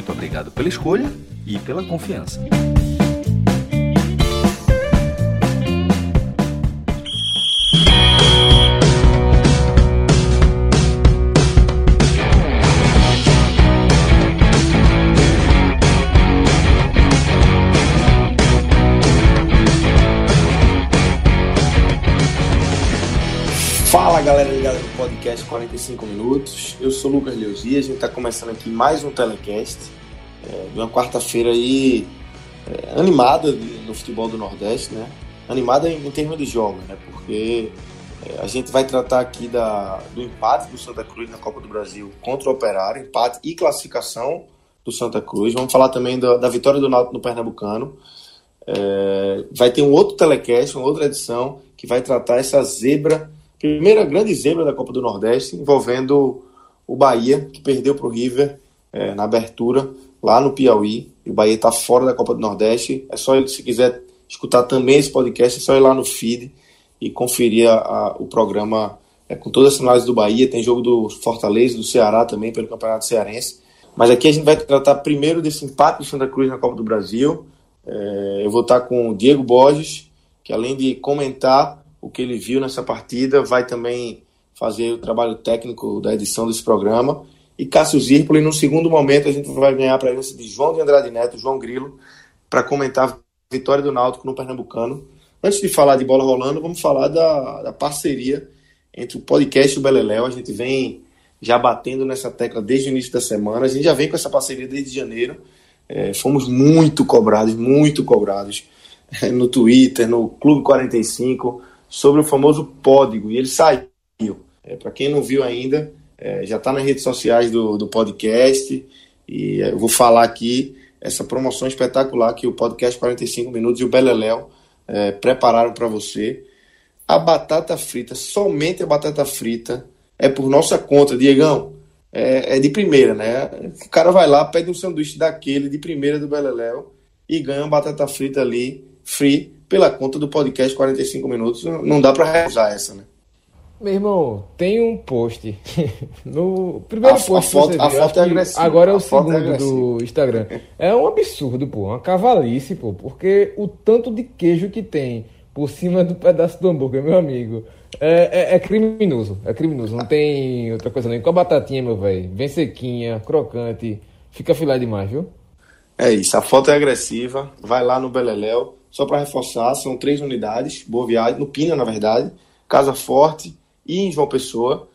Muito obrigado pela escolha e pela confiança. Podcast 45 Minutos. Eu sou Lucas Leozzi, a gente está começando aqui mais um telecast é, de uma quarta-feira aí é, animada no futebol do Nordeste, né? Animada em, em termos de jogos, né? Porque é, a gente vai tratar aqui da, do empate do Santa Cruz na Copa do Brasil contra o Operário, empate e classificação do Santa Cruz. Vamos falar também da, da vitória do Náutico no Pernambucano. É, vai ter um outro telecast, uma outra edição que vai tratar essa zebra primeira grande zebra da Copa do Nordeste, envolvendo o Bahia, que perdeu para o River é, na abertura, lá no Piauí. E o Bahia está fora da Copa do Nordeste. É só se quiser escutar também esse podcast, é só ir lá no feed e conferir a, a, o programa é, com todas as análise do Bahia. Tem jogo do Fortaleza, do Ceará também, pelo Campeonato Cearense. Mas aqui a gente vai tratar primeiro desse empate do Santa Cruz na Copa do Brasil. É, eu vou estar com o Diego Borges, que além de comentar o que ele viu nessa partida, vai também fazer o trabalho técnico da edição desse programa. E Cássio Zirpoli, no segundo momento, a gente vai ganhar a presença de João de Andrade Neto, João Grilo, para comentar a vitória do Náutico no Pernambucano. Antes de falar de bola rolando, vamos falar da, da parceria entre o podcast e o Beleléu. A gente vem já batendo nessa tecla desde o início da semana. A gente já vem com essa parceria desde janeiro. É, fomos muito cobrados, muito cobrados no Twitter, no Clube 45 sobre o famoso código, e ele saiu. É, Para quem não viu ainda, é, já está nas redes sociais do, do podcast, e é, eu vou falar aqui essa promoção espetacular que o podcast 45 Minutos e o Beleléu é, prepararam para você. A batata frita, somente a batata frita, é por nossa conta, Diegão. É, é, de primeira, né? O cara vai lá, pede um sanduíche daquele de primeira do Beleléu e ganha uma batata frita ali, free, pela conta do podcast 45 minutos. Não dá para realizar essa, né? Meu irmão, tem um post. no primeiro a, post a foto, viu, a foto é agressiva. Agora é o a segundo é do Instagram. É um absurdo, pô. Uma cavalice, pô. Porque o tanto de queijo que tem por cima do pedaço do hambúrguer, meu amigo, é, é, é criminoso. É criminoso. Não tem outra coisa nem. Com a batatinha, meu velho. Bem sequinha, crocante. Fica filé demais, viu? É isso. A foto é agressiva. Vai lá no Beleléu só para reforçar, são três unidades, Boa Viagem, no Pina, na verdade, Casa Forte e em João Pessoa.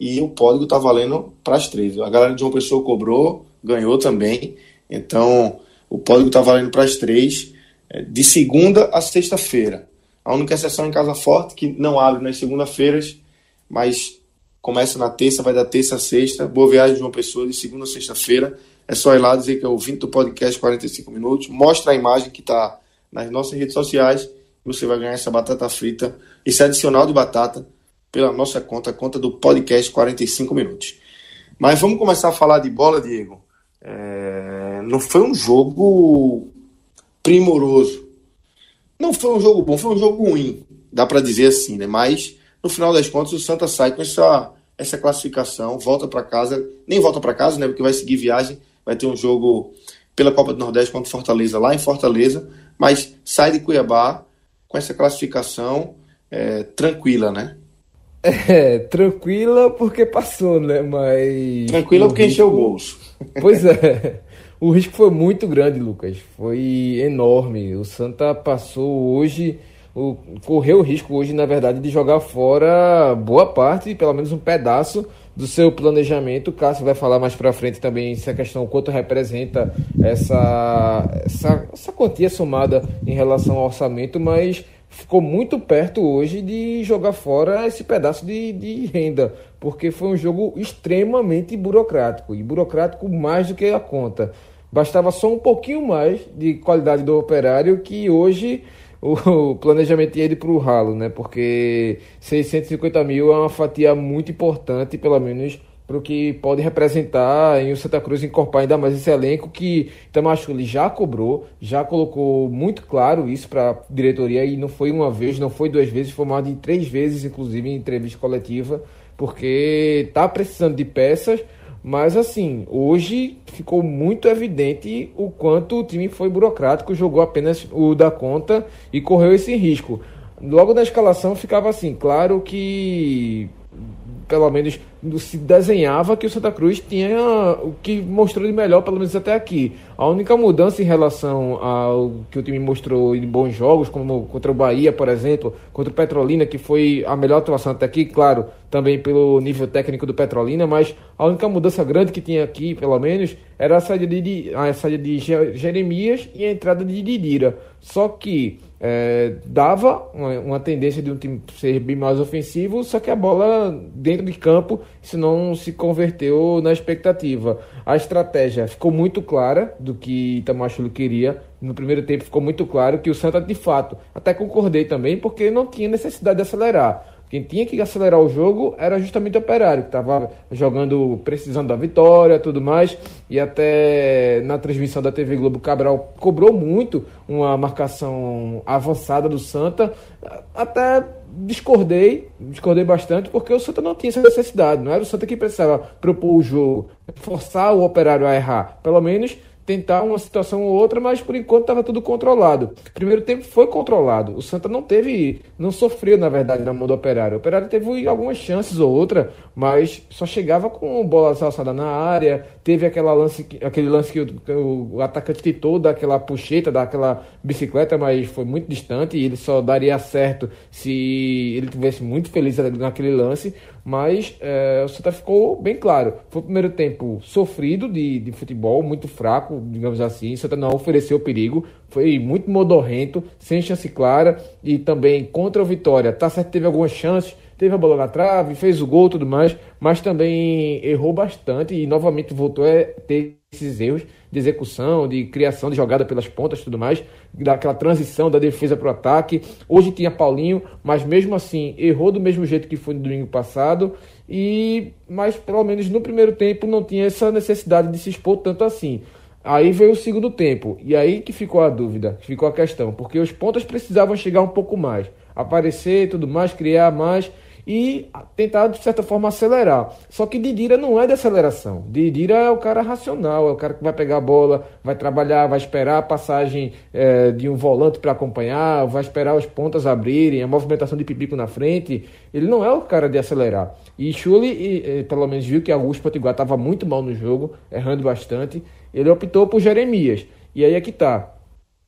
E o código está valendo para as três. A galera de João Pessoa cobrou, ganhou também. Então, o código está valendo para as três, é, de segunda a sexta-feira. A única exceção em Casa Forte, que não abre nas segunda-feiras, mas começa na terça, vai da terça a sexta. Boa viagem, João Pessoa, de segunda a sexta-feira. É só ir lá dizer que é ouvinte do podcast 45 minutos. Mostra a imagem que está nas nossas redes sociais. Você vai ganhar essa batata frita, esse adicional de batata, pela nossa conta, conta do podcast 45 minutos. Mas vamos começar a falar de bola, Diego. É... Não foi um jogo primoroso. Não foi um jogo bom, foi um jogo ruim, dá para dizer assim, né? Mas no final das contas o Santa sai com essa, essa classificação, volta para casa, nem volta para casa, né? Porque vai seguir viagem, vai ter um jogo pela Copa do Nordeste contra Fortaleza lá em Fortaleza mas sai de Cuiabá com essa classificação é, tranquila, né? É, tranquila porque passou, né? Mas. Tranquila porque risco... encheu o bolso. Pois é. O risco foi muito grande, Lucas. Foi enorme. O Santa passou hoje, o, correu o risco hoje, na verdade, de jogar fora boa parte, pelo menos um pedaço do seu planejamento. O Cássio vai falar mais para frente também essa questão, quanto representa essa, essa, essa quantia somada em relação ao orçamento, mas ficou muito perto hoje de jogar fora esse pedaço de, de renda, porque foi um jogo extremamente burocrático, e burocrático mais do que a conta. Bastava só um pouquinho mais de qualidade do operário que hoje o planejamento ia para o ralo, né? Porque 650 mil é uma fatia muito importante, pelo menos para o que pode representar em o Santa Cruz incorporar ainda mais esse elenco que Tamachuli já cobrou, já colocou muito claro isso para a diretoria e não foi uma vez, não foi duas vezes, foi mais de três vezes, inclusive em entrevista coletiva, porque está precisando de peças, mas assim, hoje ficou muito evidente o quanto o time foi burocrático, jogou apenas o da conta e correu esse risco. Logo na escalação ficava assim, claro que pelo menos se desenhava que o Santa Cruz tinha o que mostrou de melhor, pelo menos até aqui. A única mudança em relação ao que o time mostrou em bons jogos, como contra o Bahia, por exemplo, contra o Petrolina, que foi a melhor atuação até aqui, claro, também pelo nível técnico do Petrolina, mas a única mudança grande que tinha aqui, pelo menos, era a saída de, a saída de Jeremias e a entrada de Didira. Só que é, dava uma, uma, tendência de um time ser bem mais ofensivo, só que a bola dentro de campo isso não se converteu na expectativa. A estratégia ficou muito clara do que Itamachulo queria. No primeiro tempo ficou muito claro que o Santa, de fato, até concordei também, porque não tinha necessidade de acelerar. Quem tinha que acelerar o jogo era justamente o Operário, que estava jogando, precisando da vitória tudo mais. E até na transmissão da TV Globo, Cabral cobrou muito uma marcação avançada do Santa. Até discordei, discordei bastante, porque o Santa não tinha essa necessidade. Não era o Santa que precisava propor o jogo, forçar o Operário a errar. Pelo menos tentar uma situação ou outra, mas por enquanto estava tudo controlado. O primeiro tempo foi controlado. O Santa não teve, não sofreu na verdade na mão do Operário. O Operário teve algumas chances ou outra, mas só chegava com bola alçada na área. Teve aquela lance, aquele lance que o, o atacante tentou daquela puxeta, daquela bicicleta, mas foi muito distante e ele só daria certo se ele tivesse muito feliz naquele lance. Mas é, o Santa ficou bem claro. Foi o primeiro tempo sofrido de, de futebol, muito fraco, digamos assim. O Santa não ofereceu perigo, foi muito modorrento, sem chance clara. E também contra o Vitória, tá certo, teve algumas chances, teve a bola na trave, fez o gol tudo mais, mas também errou bastante e novamente voltou a ter esses erros de execução, de criação de jogada pelas pontas tudo mais, daquela transição da defesa para o ataque. Hoje tinha Paulinho, mas mesmo assim errou do mesmo jeito que foi no domingo passado. E mas pelo menos no primeiro tempo não tinha essa necessidade de se expor tanto assim. Aí veio o segundo tempo, e aí que ficou a dúvida, ficou a questão, porque os pontos precisavam chegar um pouco mais, aparecer tudo mais, criar mais, e tentar, de certa forma, acelerar. Só que Didira não é de aceleração. Didira é o cara racional, é o cara que vai pegar a bola, vai trabalhar, vai esperar a passagem é, de um volante para acompanhar, vai esperar os pontas abrirem, a movimentação de Pipico na frente. Ele não é o cara de acelerar. E Chuli, pelo menos, viu que Augusto Potiguar estava muito mal no jogo, errando bastante. Ele optou por Jeremias. E aí é que tá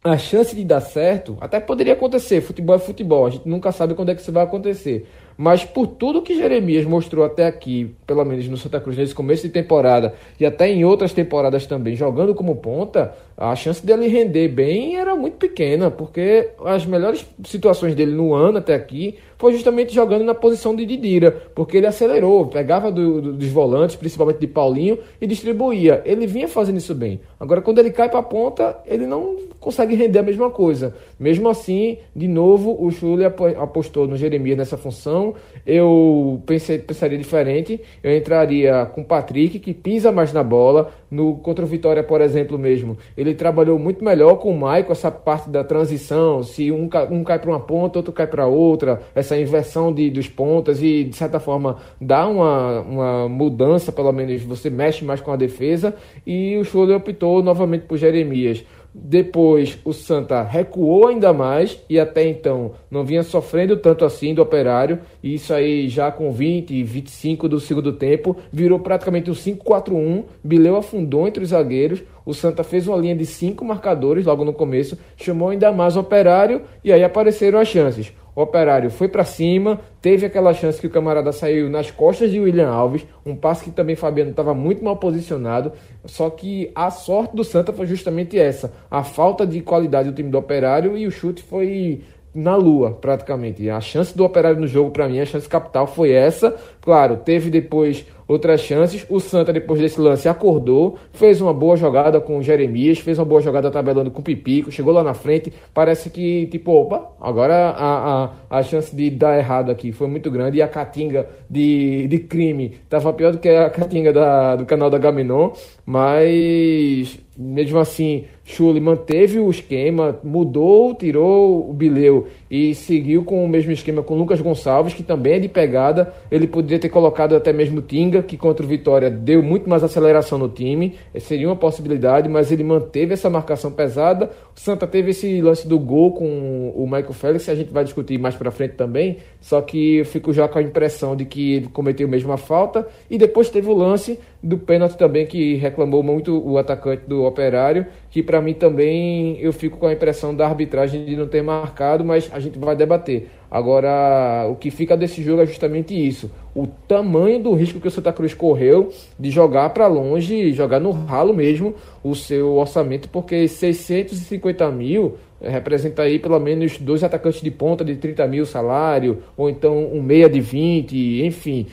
a chance de dar certo até poderia acontecer. Futebol é futebol, a gente nunca sabe quando é que isso vai acontecer. Mas por tudo que Jeremias mostrou até aqui, pelo menos no Santa Cruz, nesse começo de temporada e até em outras temporadas também, jogando como ponta, a chance dele render bem era muito pequena, porque as melhores situações dele no ano até aqui foi justamente jogando na posição de Didira, porque ele acelerou, pegava do, do, dos volantes, principalmente de Paulinho, e distribuía. Ele vinha fazendo isso bem. Agora, quando ele cai para a ponta, ele não consegue render a mesma coisa. Mesmo assim, de novo, o Chule apostou no Jeremias nessa função. Eu pensei, pensaria diferente. Eu entraria com o Patrick, que pisa mais na bola. No contra o Vitória, por exemplo, mesmo. Ele trabalhou muito melhor com o Maicon, essa parte da transição. Se um, um cai para uma ponta, outro cai para outra. Essa inversão de, dos pontas e, de certa forma, dá uma, uma mudança, pelo menos você mexe mais com a defesa. E o Chule optou novamente por Jeremias. Depois o Santa recuou ainda mais e até então não vinha sofrendo tanto assim do operário. E isso aí já com 20 e 25 do segundo tempo virou praticamente um 5-4-1. Bileu afundou entre os zagueiros. O Santa fez uma linha de cinco marcadores logo no começo, chamou ainda mais o operário e aí apareceram as chances. O Operário foi para cima, teve aquela chance que o camarada saiu nas costas de William Alves, um passe que também Fabiano estava muito mal posicionado, só que a sorte do Santa foi justamente essa, a falta de qualidade do time do Operário e o chute foi na lua, praticamente. A chance do Operário no jogo, para mim, a chance capital foi essa, Claro, teve depois outras chances. O Santa, depois desse lance, acordou, fez uma boa jogada com o Jeremias, fez uma boa jogada tabelando com o Pipico, chegou lá na frente. Parece que, tipo, opa, agora a, a, a chance de dar errado aqui foi muito grande e a catinga de, de crime estava pior do que a catinga da, do canal da Gaminon, mas mesmo assim, Chuli manteve o esquema, mudou, tirou o Bileu e seguiu com o mesmo esquema com o Lucas Gonçalves, que também é de pegada. Ele poderia ter colocado até mesmo Tinga, que contra o Vitória deu muito mais aceleração no time. Seria uma possibilidade, mas ele manteve essa marcação pesada. O Santa teve esse lance do gol com o Michael Félix, a gente vai discutir mais para frente também. Só que eu fico já com a impressão de que ele cometeu a falta. E depois teve o lance do pênalti também, que reclamou muito o atacante do Operário, que para mim também eu fico com a impressão da arbitragem de não ter marcado, mas a gente vai debater. Agora, o que fica desse jogo é justamente isso: o tamanho do risco que o Santa Cruz correu de jogar para longe, jogar no ralo mesmo o seu orçamento, porque 650 mil representa aí pelo menos dois atacantes de ponta de 30 mil salário, ou então um meia de 20, enfim,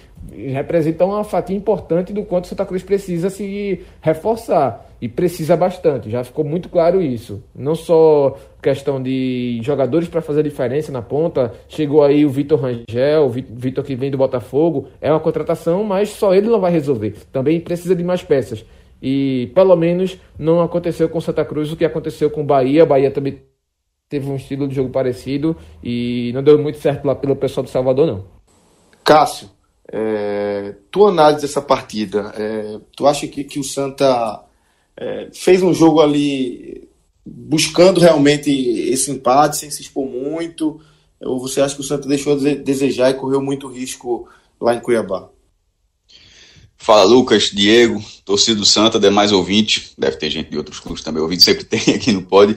representa uma fatia importante do quanto Santa Cruz precisa se reforçar. E precisa bastante, já ficou muito claro isso. Não só questão de jogadores para fazer diferença na ponta, chegou aí o Vitor Rangel, o Vitor que vem do Botafogo, é uma contratação, mas só ele não vai resolver. Também precisa de mais peças. E pelo menos não aconteceu com Santa Cruz o que aconteceu com Bahia. Bahia também teve um estilo de jogo parecido e não deu muito certo lá pelo pessoal do Salvador, não. Cássio, é, tua análise dessa partida, é, tu acha que, que o Santa é, fez um jogo ali buscando realmente esse empate, sem se expor muito, ou você acha que o Santa deixou de desejar e correu muito risco lá em Cuiabá? Fala Lucas, Diego, torcida do Santa, demais ouvinte, deve ter gente de outros clubes também, ouvinte sempre tem aqui no Pod.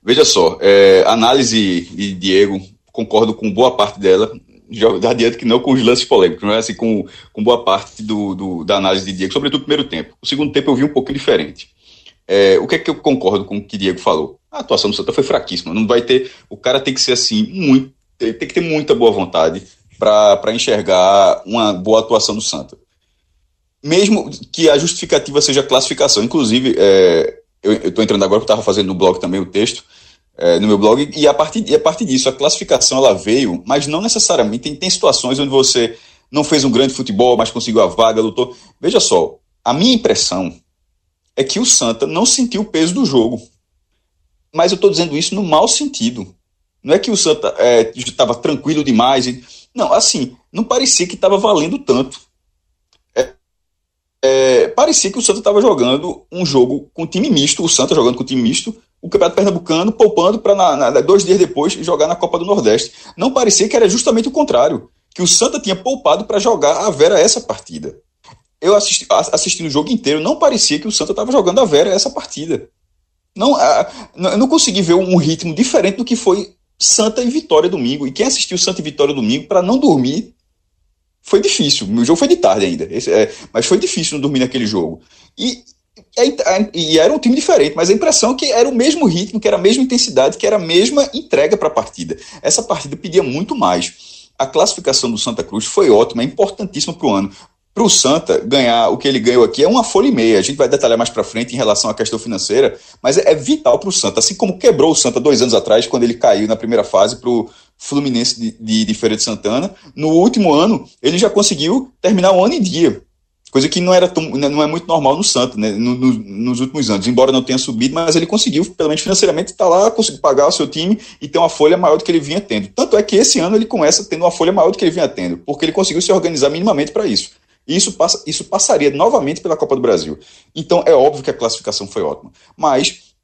Veja só, é, análise de Diego, concordo com boa parte dela, já adianto que não com os lances polêmicos, é assim com, com boa parte do, do, da análise de Diego, sobretudo no primeiro tempo. O segundo tempo eu vi um pouquinho diferente. É, o que é que eu concordo com o que Diego falou? A atuação do Santa foi fraquíssima. Não vai ter. O cara tem que ser assim, muito. Tem que ter muita boa vontade para enxergar uma boa atuação do Santa. Mesmo que a justificativa seja classificação. Inclusive, é, eu estou entrando agora, porque estava fazendo no blog também o texto, é, no meu blog, e a, partir, e a partir disso, a classificação ela veio, mas não necessariamente. Tem, tem situações onde você não fez um grande futebol, mas conseguiu a vaga, lutou. Veja só, a minha impressão é que o Santa não sentiu o peso do jogo. Mas eu estou dizendo isso no mau sentido. Não é que o Santa estava é, tranquilo demais. Não, assim, não parecia que estava valendo tanto é, parecia que o Santa estava jogando um jogo com time misto, o Santa jogando com time misto, o Campeonato Pernambucano poupando para dois dias depois jogar na Copa do Nordeste. Não parecia que era justamente o contrário, que o Santa tinha poupado para jogar a Vera essa partida. Eu assisti, o jogo inteiro, não parecia que o Santa estava jogando a Vera essa partida. Não, eu não consegui ver um ritmo diferente do que foi Santa e Vitória domingo. E quem assistiu Santa e Vitória domingo, para não dormir, foi difícil. O jogo foi de tarde ainda, é, mas foi difícil não dormir naquele jogo. E, e era um time diferente, mas a impressão é que era o mesmo ritmo, que era a mesma intensidade, que era a mesma entrega para a partida. Essa partida pedia muito mais. A classificação do Santa Cruz foi ótima, é importantíssima para o ano para o Santa ganhar o que ele ganhou aqui é uma folha e meia. A gente vai detalhar mais para frente em relação à questão financeira, mas é, é vital para o Santa. Assim como quebrou o Santa dois anos atrás, quando ele caiu na primeira fase para o Fluminense de, de, de, Feira de Santana, no último ano ele já conseguiu terminar o ano em dia. Coisa que não, era tão, não é muito normal no Santa, né, no, no, nos últimos anos. Embora não tenha subido, mas ele conseguiu, pelo menos financeiramente, estar tá lá, conseguir pagar o seu time e ter uma folha maior do que ele vinha tendo. Tanto é que esse ano ele começa tendo uma folha maior do que ele vinha tendo, porque ele conseguiu se organizar minimamente para isso. E isso, passa, isso passaria novamente pela Copa do Brasil. Então é óbvio que a classificação foi ótima. Mas,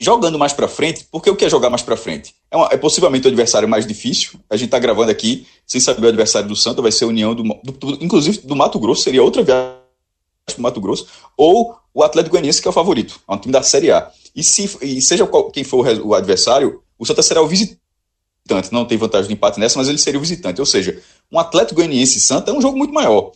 jogando mais para frente, porque o que é jogar mais para frente? É, uma, é, possivelmente o adversário mais difícil. A gente está gravando aqui sem saber o adversário do Santa, vai ser a União do, do, inclusive do Mato Grosso, seria outra viagem para Mato Grosso, ou o Atlético Goianiense, que é o favorito, é um time da Série A. E, se, e seja qual, quem for o, o adversário, o Santa será o visitante. Não tem vantagem de empate nessa, mas ele seria o visitante. Ou seja, um Atlético Goianiense Santa é um jogo muito maior.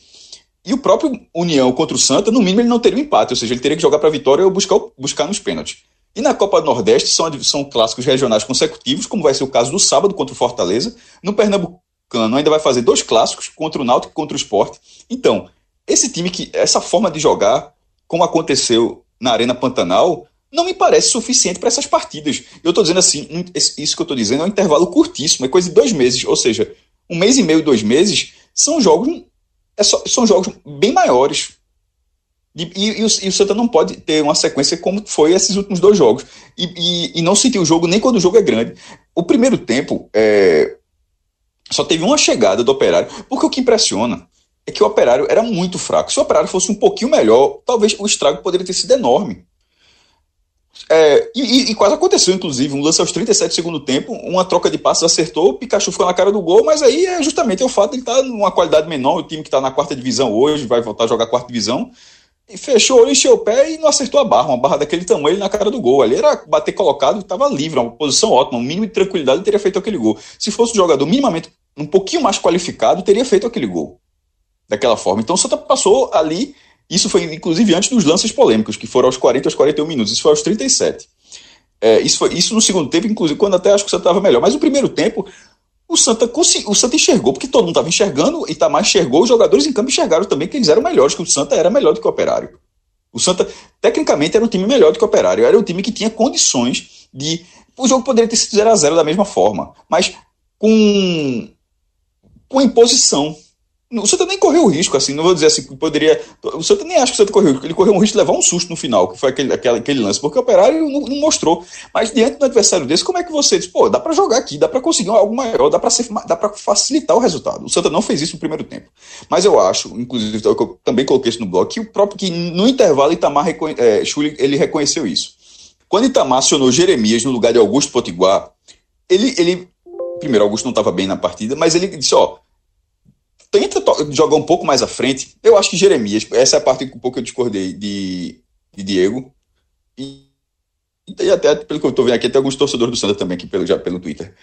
E o próprio União contra o Santa, no mínimo, ele não teria um empate, ou seja, ele teria que jogar para a vitória ou buscar, buscar nos pênaltis. E na Copa do Nordeste são, são clássicos regionais consecutivos, como vai ser o caso do sábado contra o Fortaleza. No Pernambucano, ainda vai fazer dois clássicos contra o Náutico e contra o Sport. Então, esse time que essa forma de jogar, como aconteceu na Arena Pantanal, não me parece suficiente para essas partidas. Eu estou dizendo assim, isso que eu estou dizendo é um intervalo curtíssimo, é coisa de dois meses, ou seja, um mês e meio, dois meses, são jogos, é só, são jogos bem maiores. E, e, e, o, e, o, Santa não pode ter uma sequência como foi esses últimos dois jogos. E, não sentir o jogo nem quando o jogo é grande. O primeiro tempo é, só teve uma chegada do operário, porque o que impressiona é que o operário era muito fraco. Se o operário fosse um pouquinho melhor, talvez o estrago poderia ter sido enorme. É, e, e, quase aconteceu, inclusive, um lance aos 37 do segundo tempo, uma troca de passos acertou, o Pikachu ficou na cara do gol, mas aí é justamente o fato de ele estar tá numa qualidade menor, o time que está na quarta divisão hoje, vai voltar a jogar quarta divisão, e fechou, encheu o pé e não acertou a barra, uma barra daquele tamanho na cara do gol. Ali era bater colocado, estava livre, uma posição ótima, um mínimo de tranquilidade teria feito aquele gol. Se fosse um jogador minimamente um pouquinho mais qualificado, teria feito aquele gol. Daquela forma. Então o Santa passou ali isso foi, inclusive, antes dos lances polêmicos, que foram aos 40 aos 41 minutos. Isso foi aos 37. É, isso, foi, isso no segundo tempo, inclusive, quando até acho que o Santa estava melhor. Mas o primeiro tempo, o Santa, o Santa enxergou, porque todo mundo estava enxergando, e Itamar enxergou, os jogadores em campo enxergaram também que eles eram melhores, que o Santa era melhor do que o Operário. O Santa, tecnicamente, era um time melhor do que o Operário. Era um time que tinha condições de. O jogo poderia ter sido 0x0 da mesma forma, mas com, com imposição. O Santa nem correu o risco, assim, não vou dizer assim poderia. O Santa nem acha que o Santa correu o risco. Ele correu um risco de levar um susto no final, que foi aquele, aquele, aquele lance, porque o operário não, não, mostrou. Mas diante do adversário desse, como é que você diz, pô, dá para jogar aqui, dá para conseguir algo maior, dá para facilitar o resultado. O Santa não fez isso no primeiro tempo. Mas eu acho, inclusive, eu também coloquei isso no blog, que o próprio que no intervalo Itamar é, Schulli, ele reconheceu isso. Quando Itamar acionou Jeremias no lugar de Augusto Potiguar, ele, ele primeiro, Augusto não estava bem na partida, mas ele disse, ó, tenta jogar um pouco mais à frente. Eu acho que Jeremias, essa é a parte que um pouco eu discordei de, de Diego. E, e até pelo que eu estou vendo aqui, tem alguns torcedores do Santa também aqui pelo, já pelo Twitter.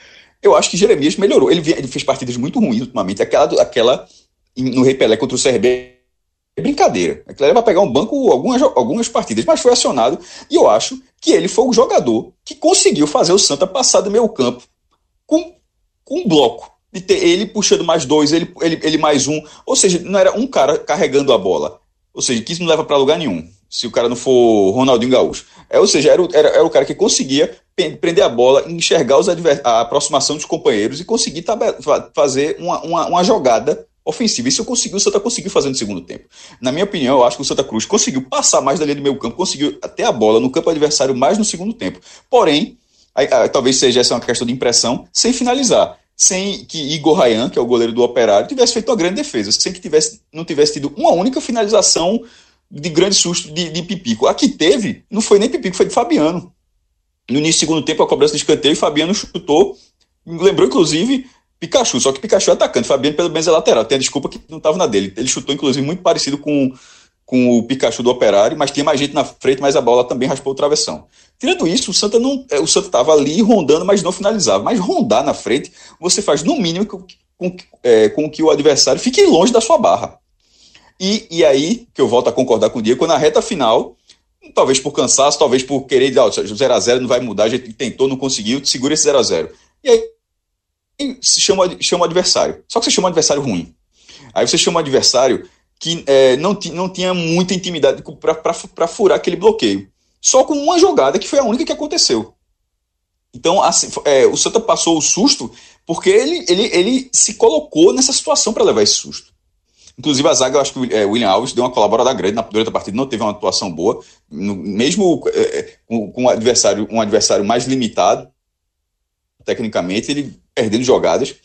Eu acho que Jeremias melhorou. Ele, ele fez partidas muito ruins ultimamente. Aquela, aquela no Rei Pelé contra o CRB é brincadeira. Aquilo vai pegar um banco algumas, algumas partidas, mas foi acionado. E eu acho que ele foi o jogador que conseguiu fazer o Santa passar do meio campo com, com um bloco de ter ele puxando mais dois, ele, ele, ele mais um. Ou seja, não era um cara carregando a bola. Ou seja, que isso não leva para lugar nenhum. Se o cara não for Ronaldinho Gaúcho. É, ou seja, era, era, era o cara que conseguia prender a bola, enxergar os a aproximação dos companheiros e conseguir fazer uma, uma, uma jogada ofensiva. Isso eu consegui, o Santa conseguiu fazer no segundo tempo. Na minha opinião, eu acho que o Santa Cruz conseguiu passar mais da linha do meio campo, conseguiu até a bola no campo adversário mais no segundo tempo. Porém, aí, aí, talvez seja essa uma questão de impressão, sem finalizar sem que Igor Rayan, que é o goleiro do Operário, tivesse feito uma grande defesa, sem que tivesse, não tivesse tido uma única finalização de grande susto de, de Pipico. A que teve, não foi nem Pipico, foi de Fabiano. No início do segundo tempo, a cobrança de escanteio, Fabiano chutou, lembrou inclusive Pikachu, só que Pikachu é atacante, Fabiano pelo menos é lateral, tem a desculpa que não estava na dele. Ele chutou, inclusive, muito parecido com com o Pikachu do Operário, mas tinha mais gente na frente, mas a bola também raspou o travessão. Tirando isso, o Santa não, é, o Santa estava ali rondando, mas não finalizava. Mas rondar na frente, você faz no mínimo com, com, é, com que o adversário fique longe da sua barra. E, e aí, que eu volto a concordar com o Diego, na reta final, talvez por cansaço, talvez por querer, ah, 0x0 não vai mudar, a gente tentou, não conseguiu, segura esse 0x0. E aí, se chama, chama o adversário. Só que você chama um adversário ruim. Aí você chama um adversário que é, não, não tinha muita intimidade para furar aquele bloqueio. Só com uma jogada que foi a única que aconteceu. Então, assim, é, o Santa passou o susto porque ele, ele, ele se colocou nessa situação para levar esse susto. Inclusive, a zaga, eu acho que o é, William Alves deu uma colaborada grande na, durante a partida, não teve uma atuação boa, no, mesmo é, é, com, com um, adversário, um adversário mais limitado, tecnicamente, ele perdendo jogadas.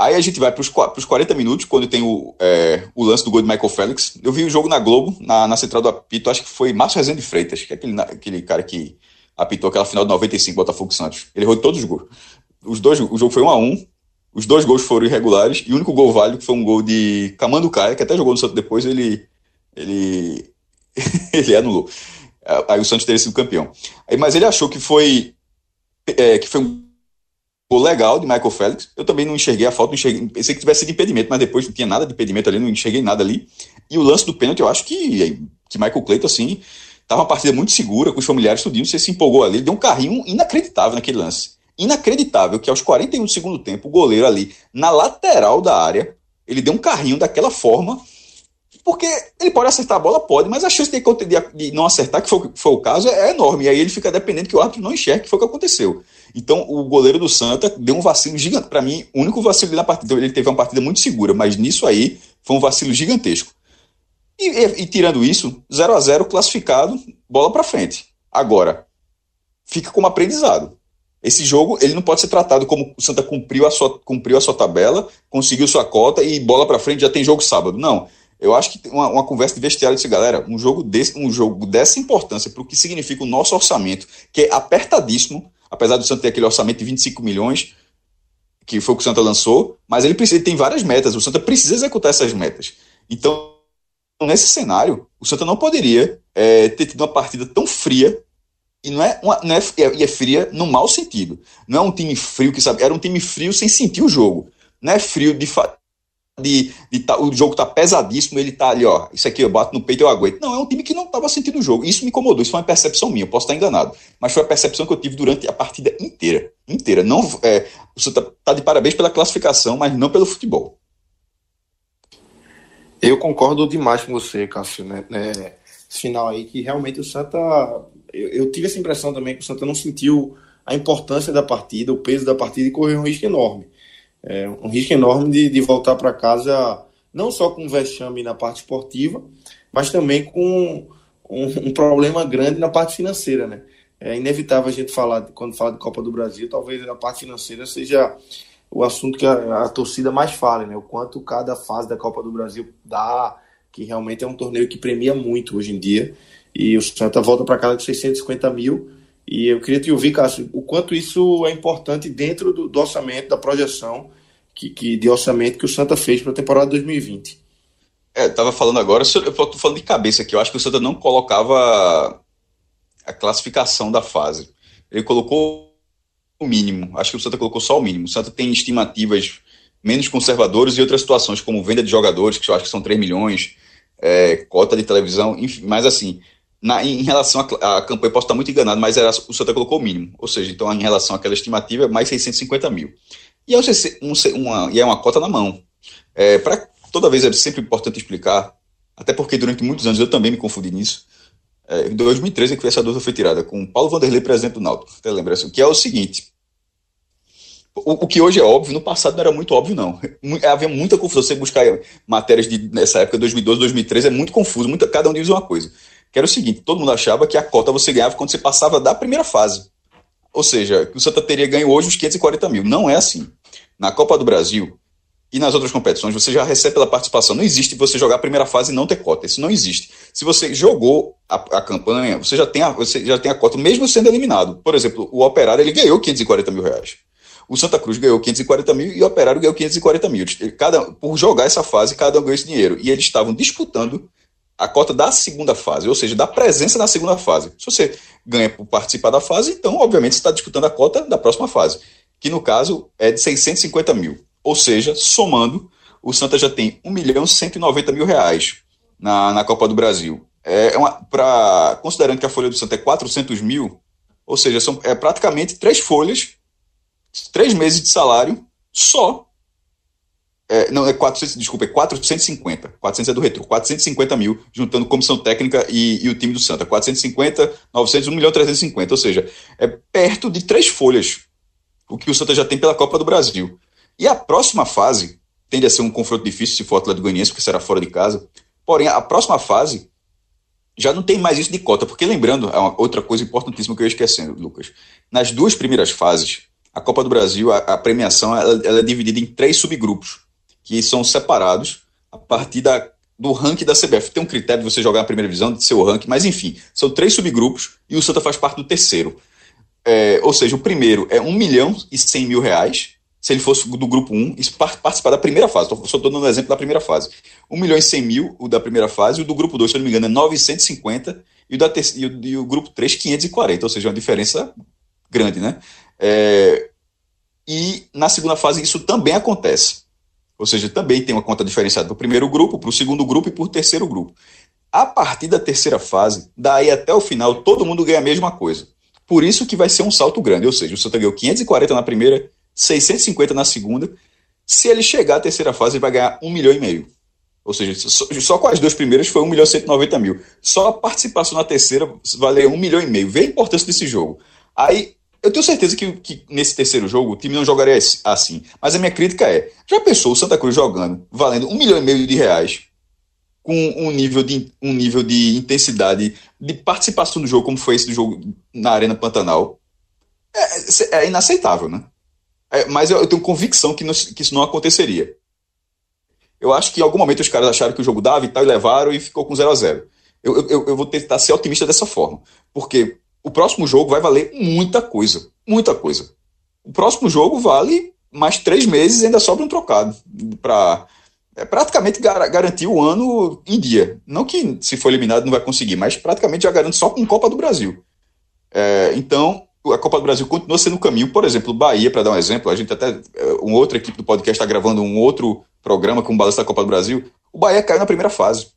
Aí a gente vai para os 40 minutos, quando tem o, é, o lance do gol de Michael Félix. Eu vi o jogo na Globo, na, na central do apito, acho que foi Márcio Rezende Freitas, que é aquele, aquele cara que apitou aquela final de 95, Botafogo Santos. Ele errou todos os gols. Os dois, o jogo foi 1 a 1 os dois gols foram irregulares, e o único gol válido foi um gol de Camando Caia, que até jogou no Santos depois, ele, ele, ele anulou. Aí o Santos teria sido campeão. Aí, mas ele achou que foi, é, que foi um legal de Michael Félix. Eu também não enxerguei a falta, enxerguei, pensei que tivesse sido impedimento, mas depois não tinha nada de impedimento ali, não enxerguei nada ali. E o lance do pênalti, eu acho que, que Michael Cleiton, assim, tava uma partida muito segura, com os familiares tudinho, você se empolgou ali, deu um carrinho inacreditável naquele lance. inacreditável que aos 41 do segundo tempo, o goleiro ali, na lateral da área, ele deu um carrinho daquela forma, porque ele pode acertar a bola, pode, mas a chance de, de não acertar, que foi, foi, o caso, é, enorme. E aí ele fica dependendo que o árbitro não enxergue, que foi o que aconteceu. Então o goleiro do Santa deu um vacilo gigante. Para mim, o único vacilo na partida, ele teve uma partida muito segura, mas nisso aí foi um vacilo gigantesco. E, e, e tirando isso, 0 a 0 classificado, bola para frente. Agora, fica como aprendizado. Esse jogo ele não pode ser tratado como o Santa cumpriu a sua, cumpriu a sua tabela, conseguiu sua cota e bola para frente já tem jogo sábado. Não. Eu acho que uma, uma conversa de vestiário disse, galera, um jogo, desse, um jogo dessa importância para o que significa o nosso orçamento, que é apertadíssimo, apesar do Santa ter aquele orçamento de 25 milhões, que foi o que o Santa lançou, mas ele precisa, tem várias metas, o Santa precisa executar essas metas. Então, nesse cenário, o Santa não poderia é, ter tido uma partida tão fria e não é, uma, não é, é, é fria no mau sentido. Não é um time frio que sabe. Era um time frio sem sentir o jogo. Não é frio de, de, de tá, o jogo tá pesadíssimo, ele tá ali, ó. Isso aqui eu bato no peito eu aguento. Não, é um time que não estava sentindo o jogo. Isso me incomodou, isso foi uma percepção minha, eu posso estar enganado. Mas foi a percepção que eu tive durante a partida inteira. Inteira. Não, é, você tá, tá de parabéns pela classificação, mas não pelo futebol. Eu concordo demais com você, Cássio, né? Esse final aí que realmente o Santa eu, eu, tive essa impressão também que o Santa não sentiu a importância da partida, o peso da partida e correu um risco enorme. É, um risco enorme de, de voltar para casa não só com vexame na parte esportiva, mas também com um, um, problema grande na parte financeira, né? É inevitável a gente falar, quando fala de Copa do Brasil, talvez a parte financeira seja o assunto que a, a torcida mais fala, né? O quanto cada fase da Copa do Brasil dá, que realmente é um torneio que premia muito hoje em dia e o Santa volta para casa com 650 mil. E eu queria te ouvir, Cássio, o quanto isso é importante dentro do, do orçamento, da projeção que, que, de orçamento que o Santa fez para a temporada 2020. É, estava falando agora, eu estou falando de cabeça aqui, eu acho que o Santa não colocava a classificação da fase. Ele colocou o mínimo, acho que o Santa colocou só o mínimo. O Santa tem estimativas menos conservadoras e outras situações, como venda de jogadores, que eu acho que são 3 milhões, é, cota de televisão, enfim, mas assim, na, em relação à campanha, posso estar muito enganado, mas era, o Santa colocou o mínimo. Ou seja, então em relação àquela estimativa, mais 650 mil. E é, um, uma, e é uma cota na mão. É, pra, toda vez é sempre importante explicar, até porque durante muitos anos eu também me confundi nisso. É, em 2013 é que essa dúvida foi tirada, com Paulo Vanderlei, presidente do Náutico. Até lembra assim, que é o seguinte. O, o, que hoje é óbvio, no passado não era muito óbvio, não. Havia muita confusão. Você buscar matérias de, nessa época, 2012, 2013, é muito confuso. Cada um diz uma coisa que era o seguinte: todo mundo achava que a cota você ganhava quando você passava da primeira fase. Ou seja, que o Santa teria ganho hoje os 540 mil. Não é assim. Na Copa do Brasil e nas outras competições, você já recebe pela participação. Não existe você jogar a primeira fase e não ter cota. Isso não existe. Se você jogou a, a campanha, você já, tem a, você já tem a cota, mesmo sendo eliminado. Por exemplo, o Operário ele ganhou 540 mil reais. O Santa Cruz ganhou 540 mil e o Operário ganhou 540 mil. Cada, por jogar essa fase, cada um ganhou esse dinheiro. E eles estavam disputando a cota da segunda fase, ou seja, da presença na segunda fase. Se você ganha por participar da fase, então, obviamente, você está disputando a cota da próxima fase, que no caso é de 650 mil. Ou seja, somando, o Santa já tem 1 milhão 190 mil reais na, na Copa do Brasil. É uma, pra, considerando que a folha do Santa é 400 mil, ou seja, são é praticamente três folhas, três meses de salário só é, não, é 400, desculpa, é 450. 400 é do retro. 450 mil, juntando comissão técnica e, e o time do Santa. 450, 900, 1 milhão 350. Ou seja, é perto de três folhas o que o Santa já tem pela Copa do Brasil. E a próxima fase tende a ser um confronto difícil se for o Atlético Goianiense, porque será fora de casa. Porém, a próxima fase já não tem mais isso de cota, porque lembrando, é uma outra coisa importantíssima que eu ia esquecendo, Lucas. Nas duas primeiras fases, a Copa do Brasil, a, a premiação, ela, ela é dividida em três subgrupos que são separados a partir da, do ranking da CBF. Tem um critério de você jogar na primeira divisão, de seu ranking, mas enfim, são três subgrupos e o Santa faz parte do terceiro. É, ou seja, o primeiro é 1 milhão e 100 mil reais, se ele fosse do grupo 1, isso participar da primeira fase. Só estou dando um exemplo da primeira fase. 1 milhão e 100 mil, o da primeira fase, e o do grupo 2, se eu não me engano, é 950, e o, da e o, e o grupo 3, 540, ou seja, uma diferença grande, né? É, e na segunda fase isso também acontece. Ou seja, também tem uma conta diferenciada para o primeiro grupo, para o segundo grupo e para o terceiro grupo. A partir da terceira fase, daí até o final, todo mundo ganha a mesma coisa. Por isso que vai ser um salto grande, ou seja, o Santa ganhou 540 na primeira, 650 na segunda. Se ele chegar à terceira fase, ele vai ganhar um milhão e meio. Ou seja, só, só com as duas primeiras foi 1 milhão e 190 mil. Só a participação na terceira valeu 1 milhão e meio. Vê a importância desse jogo. Aí, eu tenho certeza que, que, nesse terceiro jogo o time não jogaria assim. Mas a minha crítica é: já pensou o Santa Cruz jogando, valendo um milhão e meio de reais, com um nível de, um nível de intensidade, de participação do jogo, como foi esse do jogo na Arena Pantanal? É, é inaceitável, né? É, mas eu, eu, tenho convicção que, que isso não aconteceria. Eu acho que em algum momento os caras acharam que o jogo dava e tal, e levaram e ficou com 0 a 0 eu, eu, eu vou tentar ser otimista dessa forma. Porque o próximo jogo vai valer muita coisa. Muita coisa. O próximo jogo vale mais três meses e ainda sobra um trocado para é, praticamente gar garantir o ano em dia. Não que se for eliminado não vai conseguir, mas praticamente já garante só com Copa do Brasil. É, então, a Copa do Brasil continua sendo o caminho. Por exemplo, o Bahia, para dar um exemplo, a gente até. É, uma outra equipe do podcast está gravando um outro programa com o balanço da Copa do Brasil. O Bahia caiu na primeira fase.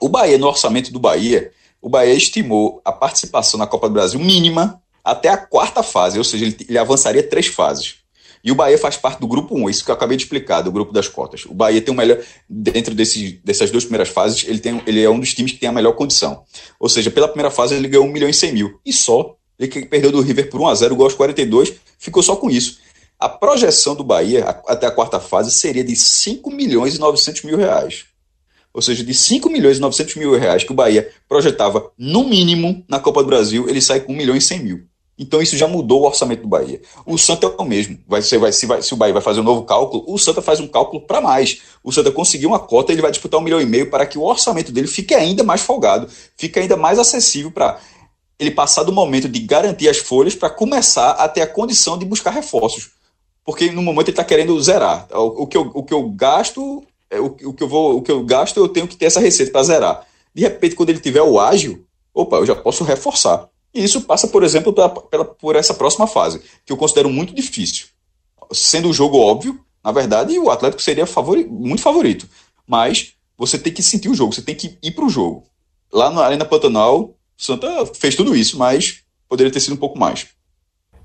O Bahia, no orçamento do Bahia, o Bahia estimou a participação na Copa do Brasil mínima até a quarta fase, ou seja, ele, ele avançaria três fases. E o Bahia faz parte do grupo 1, isso que eu acabei de explicar, do grupo das cotas. O Bahia tem o melhor, dentro desse, dessas duas primeiras fases, ele, tem, ele é um dos times que tem a melhor condição. Ou seja, pela primeira fase ele ganhou 1 milhão e 100 mil. E só, ele que perdeu do River por 1 a 0 gol aos 42, ficou só com isso. A projeção do Bahia até a quarta fase seria de 5 milhões e 900 mil reais ou seja, de 5 milhões e 900 mil reais que o Bahia projetava no mínimo na Copa do Brasil, ele sai com 1 milhão e 100 mil. Então isso já mudou o orçamento do Bahia. O Santa é o mesmo. Vai, ser, vai, se, vai, se o Bahia vai fazer um novo cálculo, o Santa faz um cálculo para mais. O Santa conseguiu uma cota, ele vai disputar um milhão e meio para que o orçamento dele fique ainda mais folgado, fique ainda mais acessível para ele passar do momento de garantir as folhas para começar a ter a condição de buscar reforços. Porque no momento ele está querendo zerar. O, o, que eu, o que eu gasto, é, o, o, que eu vou, o que eu gasto, eu tenho que ter essa receita para zerar. De repente, quando ele tiver o ágil, opa, eu já posso reforçar. E isso passa, por exemplo, pela, pela, por essa próxima fase, que eu considero muito difícil. Sendo o jogo óbvio, na verdade, o Atlético seria favori, muito favorito. Mas você tem que sentir o jogo, você tem que ir para o jogo. Lá na Arena Pantanal, Santa fez tudo isso, mas poderia ter sido um pouco mais.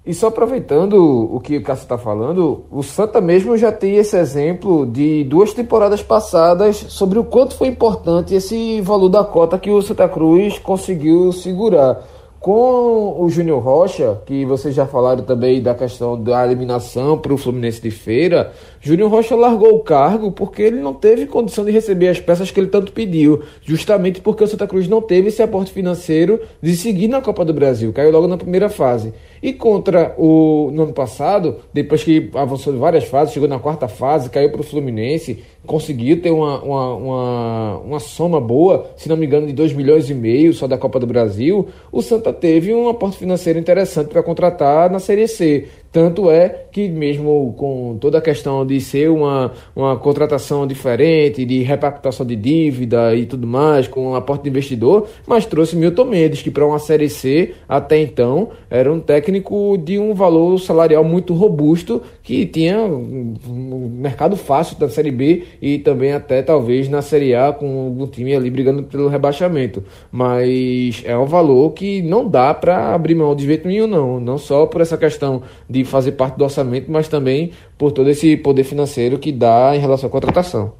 E só aproveitando o que o Cássio está falando, o Santa mesmo já tem esse exemplo de duas temporadas passadas sobre o quanto foi importante esse valor da cota que o Santa Cruz conseguiu segurar. Com o Júnior Rocha, que vocês já falaram também da questão da eliminação para o Fluminense de Feira, Júnior Rocha largou o cargo porque ele não teve condição de receber as peças que ele tanto pediu, justamente porque o Santa Cruz não teve esse aporte financeiro de seguir na Copa do Brasil, caiu logo na primeira fase. E contra o no ano passado, depois que avançou várias fases, chegou na quarta fase, caiu para o Fluminense, conseguiu ter uma, uma, uma, uma, soma boa, se não me engano, de 2 milhões e meio só da Copa do Brasil, o Santa teve um aporte financeiro interessante para contratar na Série C. Tanto é que, mesmo com toda a questão de ser uma, uma contratação diferente, de repactação de dívida e tudo mais, com um aporte de investidor, mas trouxe Milton Mendes, que para uma Série C, até então, era um técnico de um valor salarial muito robusto, que tinha um mercado fácil da Série B e também até talvez na Série A, com o time ali brigando pelo rebaixamento. Mas é um valor que não dá para abrir mão de jeito nenhum, não. Não só por essa questão de fazer parte do orçamento, mas também por todo esse poder financeiro que dá em relação à contratação.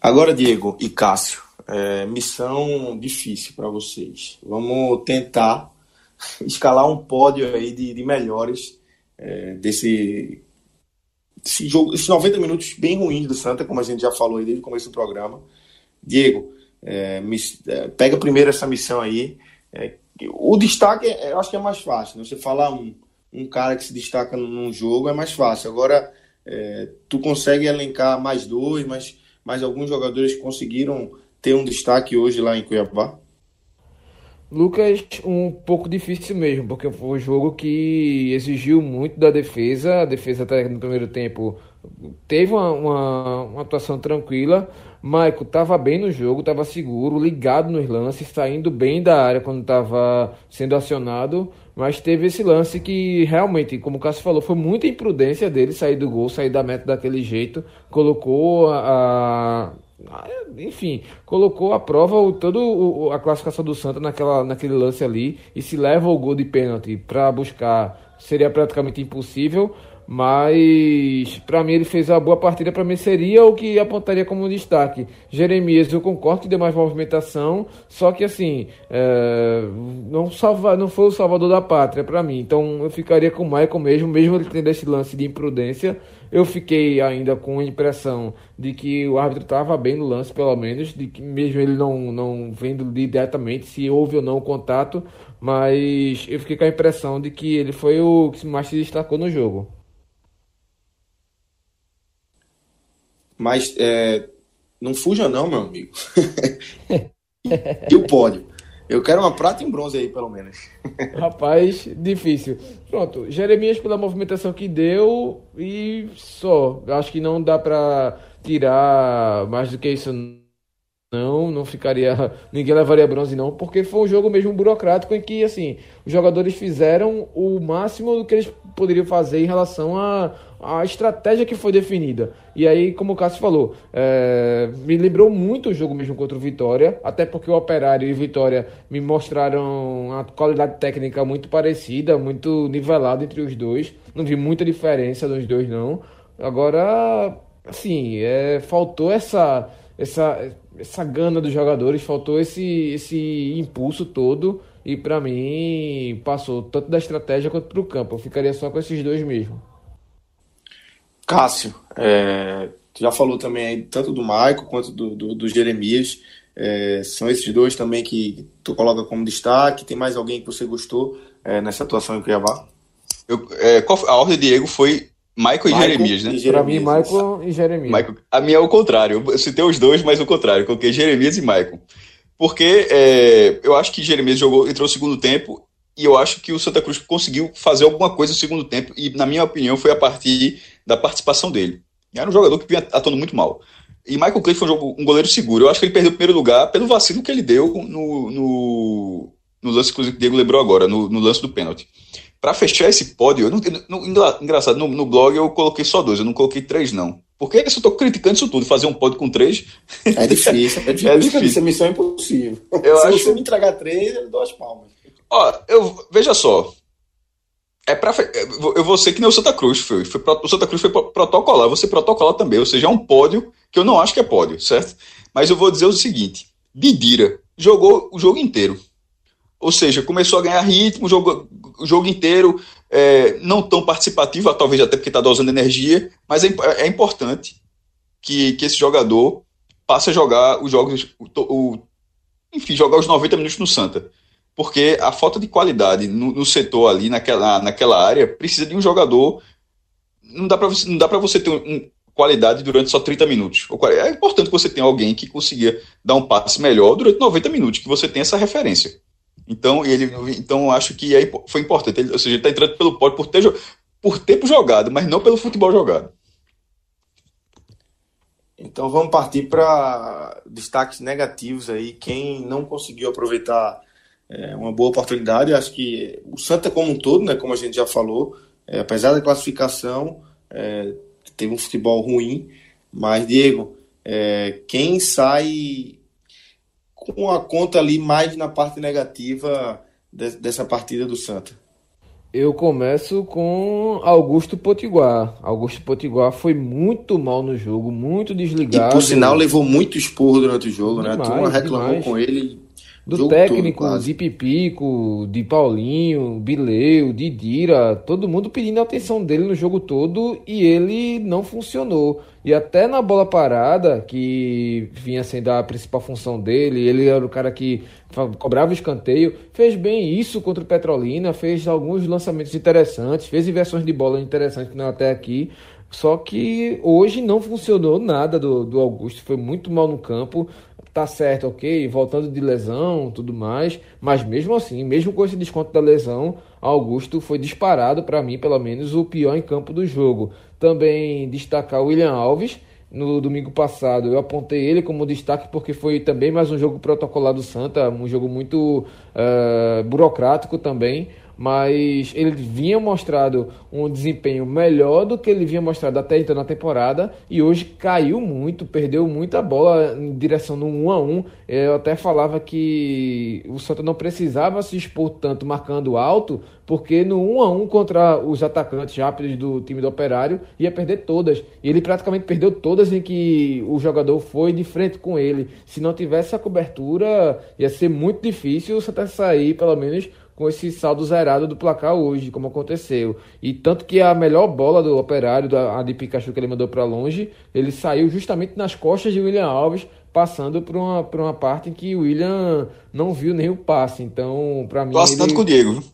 Agora, Diego e Cássio, é, missão difícil para vocês. Vamos tentar escalar um pódio aí de, de melhores é, desse, jogo, esses 90 minutos bem ruins do Santa, como a gente já falou desde o começo do programa. Diego, é, é pega primeiro essa missão aí. É, o destaque, eu acho que é mais fácil. Né? Você falar um um cara que se destaca num jogo é mais fácil. Agora, é, tu consegue elencar mais dois, mas mais alguns jogadores conseguiram ter um destaque hoje lá em Cuiabá? Lucas, um pouco difícil mesmo, porque foi um jogo que exigiu muito da defesa. A defesa até no primeiro tempo teve uma, uma, uma atuação tranquila. Maico estava bem no jogo, estava seguro, ligado nos lances, saindo bem da área quando estava sendo acionado. Mas teve esse lance que realmente, como o Cássio falou, foi muita imprudência dele sair do gol, sair da meta daquele jeito. Colocou a, enfim, colocou à prova o, toda a classificação do Santa naquela, naquele lance ali e se leva o gol de pênalti para buscar seria praticamente impossível mas para mim ele fez a boa partida, para mim seria o que apontaria como destaque. Jeremias, eu concordo que deu mais movimentação, só que assim, é, não, salva, não foi o salvador da pátria para mim, então eu ficaria com o Michael mesmo, mesmo ele tendo esse lance de imprudência, eu fiquei ainda com a impressão de que o árbitro estava bem no lance, pelo menos, de que mesmo ele não, não vendo diretamente se houve ou não o contato, mas eu fiquei com a impressão de que ele foi o que mais se destacou no jogo. Mas é, não fuja não, meu amigo. e o pódio? Eu quero uma prata em bronze aí, pelo menos. Rapaz, difícil. Pronto, Jeremias pela movimentação que deu e só. Acho que não dá para tirar mais do que isso não, não ficaria. Ninguém levaria bronze, não, porque foi um jogo mesmo burocrático em que, assim, os jogadores fizeram o máximo do que eles poderiam fazer em relação à a, a, estratégia que foi definida. E aí, como o Cássio falou, é, me lembrou muito o jogo mesmo contra o Vitória, até porque o Operário e o Vitória me mostraram a qualidade técnica muito parecida, muito nivelada entre os dois. Não vi muita diferença dos dois, não. Agora, assim, é, faltou essa. essa essa gana dos jogadores, faltou esse, esse impulso todo e para mim passou tanto da estratégia quanto para o campo. Eu ficaria só com esses dois mesmo. Cássio, é, tu já falou também aí, tanto do Maico quanto do, do, do Jeremias. É, são esses dois também que tu coloca como destaque. Tem mais alguém que você gostou é, nessa atuação em Cuiabá? Eu, é, qual, a ordem de Diego foi Michael, e Jeremias, né? Para mim, Michael e Jeremias. Michael, a minha é o contrário. Eu citei os dois, mas o contrário. Eu coloquei Jeremias e Michael. Porque é, eu acho que Jeremias jogou, entrou no segundo tempo e eu acho que o Santa Cruz conseguiu fazer alguma coisa no segundo tempo e, na minha opinião, foi a partir da participação dele. Era um jogador que vinha atuando muito mal. E Michael Clay foi um, jogo, um goleiro seguro. Eu acho que ele perdeu o primeiro lugar pelo vacilo que ele deu no, no, no lance que o Diego lembrou agora, no, no lance do pênalti para fechar esse pódio, eu não, não, engraçado, no, no, blog eu coloquei só dois, eu não coloquei três, não. Porque eu estou criticando isso tudo, fazer um pódio com três. É difícil, é difícil. É difícil. missão é impossível. Eu Se acho... você me entregar três, eu dou as palmas. Ó, eu, veja só. É pra, eu vou ser que nem o Santa Cruz foi. foi o Santa Cruz foi protocolar, você protocolar também. Ou seja, é um pódio que eu não acho que é pódio, certo? Mas eu vou dizer o seguinte: Didira jogou o jogo inteiro. Ou seja, começou a ganhar ritmo, jogo, o jogo inteiro, é, não tão participativo, talvez até porque está dosando energia, mas é, é, importante que, que esse jogador passe a jogar os jogos, o, o, enfim, jogar os 90 minutos no Santa. Porque a falta de qualidade no, no setor ali, naquela, naquela área, precisa de um jogador. Não dá para você, não dá você ter um, um, qualidade durante só 30 minutos. É importante que você tenha alguém que consiga dar um passe melhor durante 90 minutos, que você tenha essa referência. Então, ele, então acho que é, foi importante. Ele, ou seja, ele está entrando pelo pódio por ter, por tempo jogado, mas não pelo futebol jogado. Então vamos partir para destaques negativos aí. Quem não conseguiu aproveitar é, uma boa oportunidade, acho que o Santa como um todo, né, como a gente já falou, é, apesar da classificação, é, teve um futebol ruim. Mas, Diego, é, quem sai com a conta ali mais na parte negativa de, dessa partida do Santa? Eu começo com Augusto Potiguar. Augusto Potiguar foi muito mal no jogo, muito desligado. E por sinal levou muito esporro durante o jogo, demais, né? A turma reclamou demais. com ele do técnico, todo, de Pipico, de Paulinho, Bileu, de Dira, todo mundo pedindo a atenção dele no jogo todo e ele não funcionou. E até na bola parada, que vinha sendo a principal função dele, ele era o cara que cobrava o escanteio, fez bem isso contra o Petrolina, fez alguns lançamentos interessantes, fez inversões de bola interessantes até aqui. Só que hoje não funcionou nada do, do Augusto, foi muito mal no campo tá certo, ok, voltando de lesão, tudo mais, mas mesmo assim, mesmo com esse desconto da lesão, Augusto foi disparado para mim, pelo menos, o pior em campo do jogo. Também destacar o William Alves, no domingo passado eu apontei ele como destaque porque foi também mais um jogo protocolado Santa, um jogo muito uh, burocrático também, mas ele vinha mostrado um desempenho melhor do que ele vinha mostrado até então na temporada e hoje caiu muito, perdeu muita bola em direção no 1 a 1. Eu até falava que o Santa não precisava se expor tanto marcando alto, porque no 1 a 1 contra os atacantes rápidos do time do Operário ia perder todas. E ele praticamente perdeu todas em que o jogador foi de frente com ele. Se não tivesse a cobertura, ia ser muito difícil o Santa sair, pelo menos com esse saldo zerado do placar hoje, como aconteceu. E tanto que a melhor bola do Operário, a de Pikachu que ele mandou para longe, ele saiu justamente nas costas de William Alves, passando por uma, por uma parte em que o William não viu nem o passe. Então, para mim. Gosto ele... tanto com o Diego.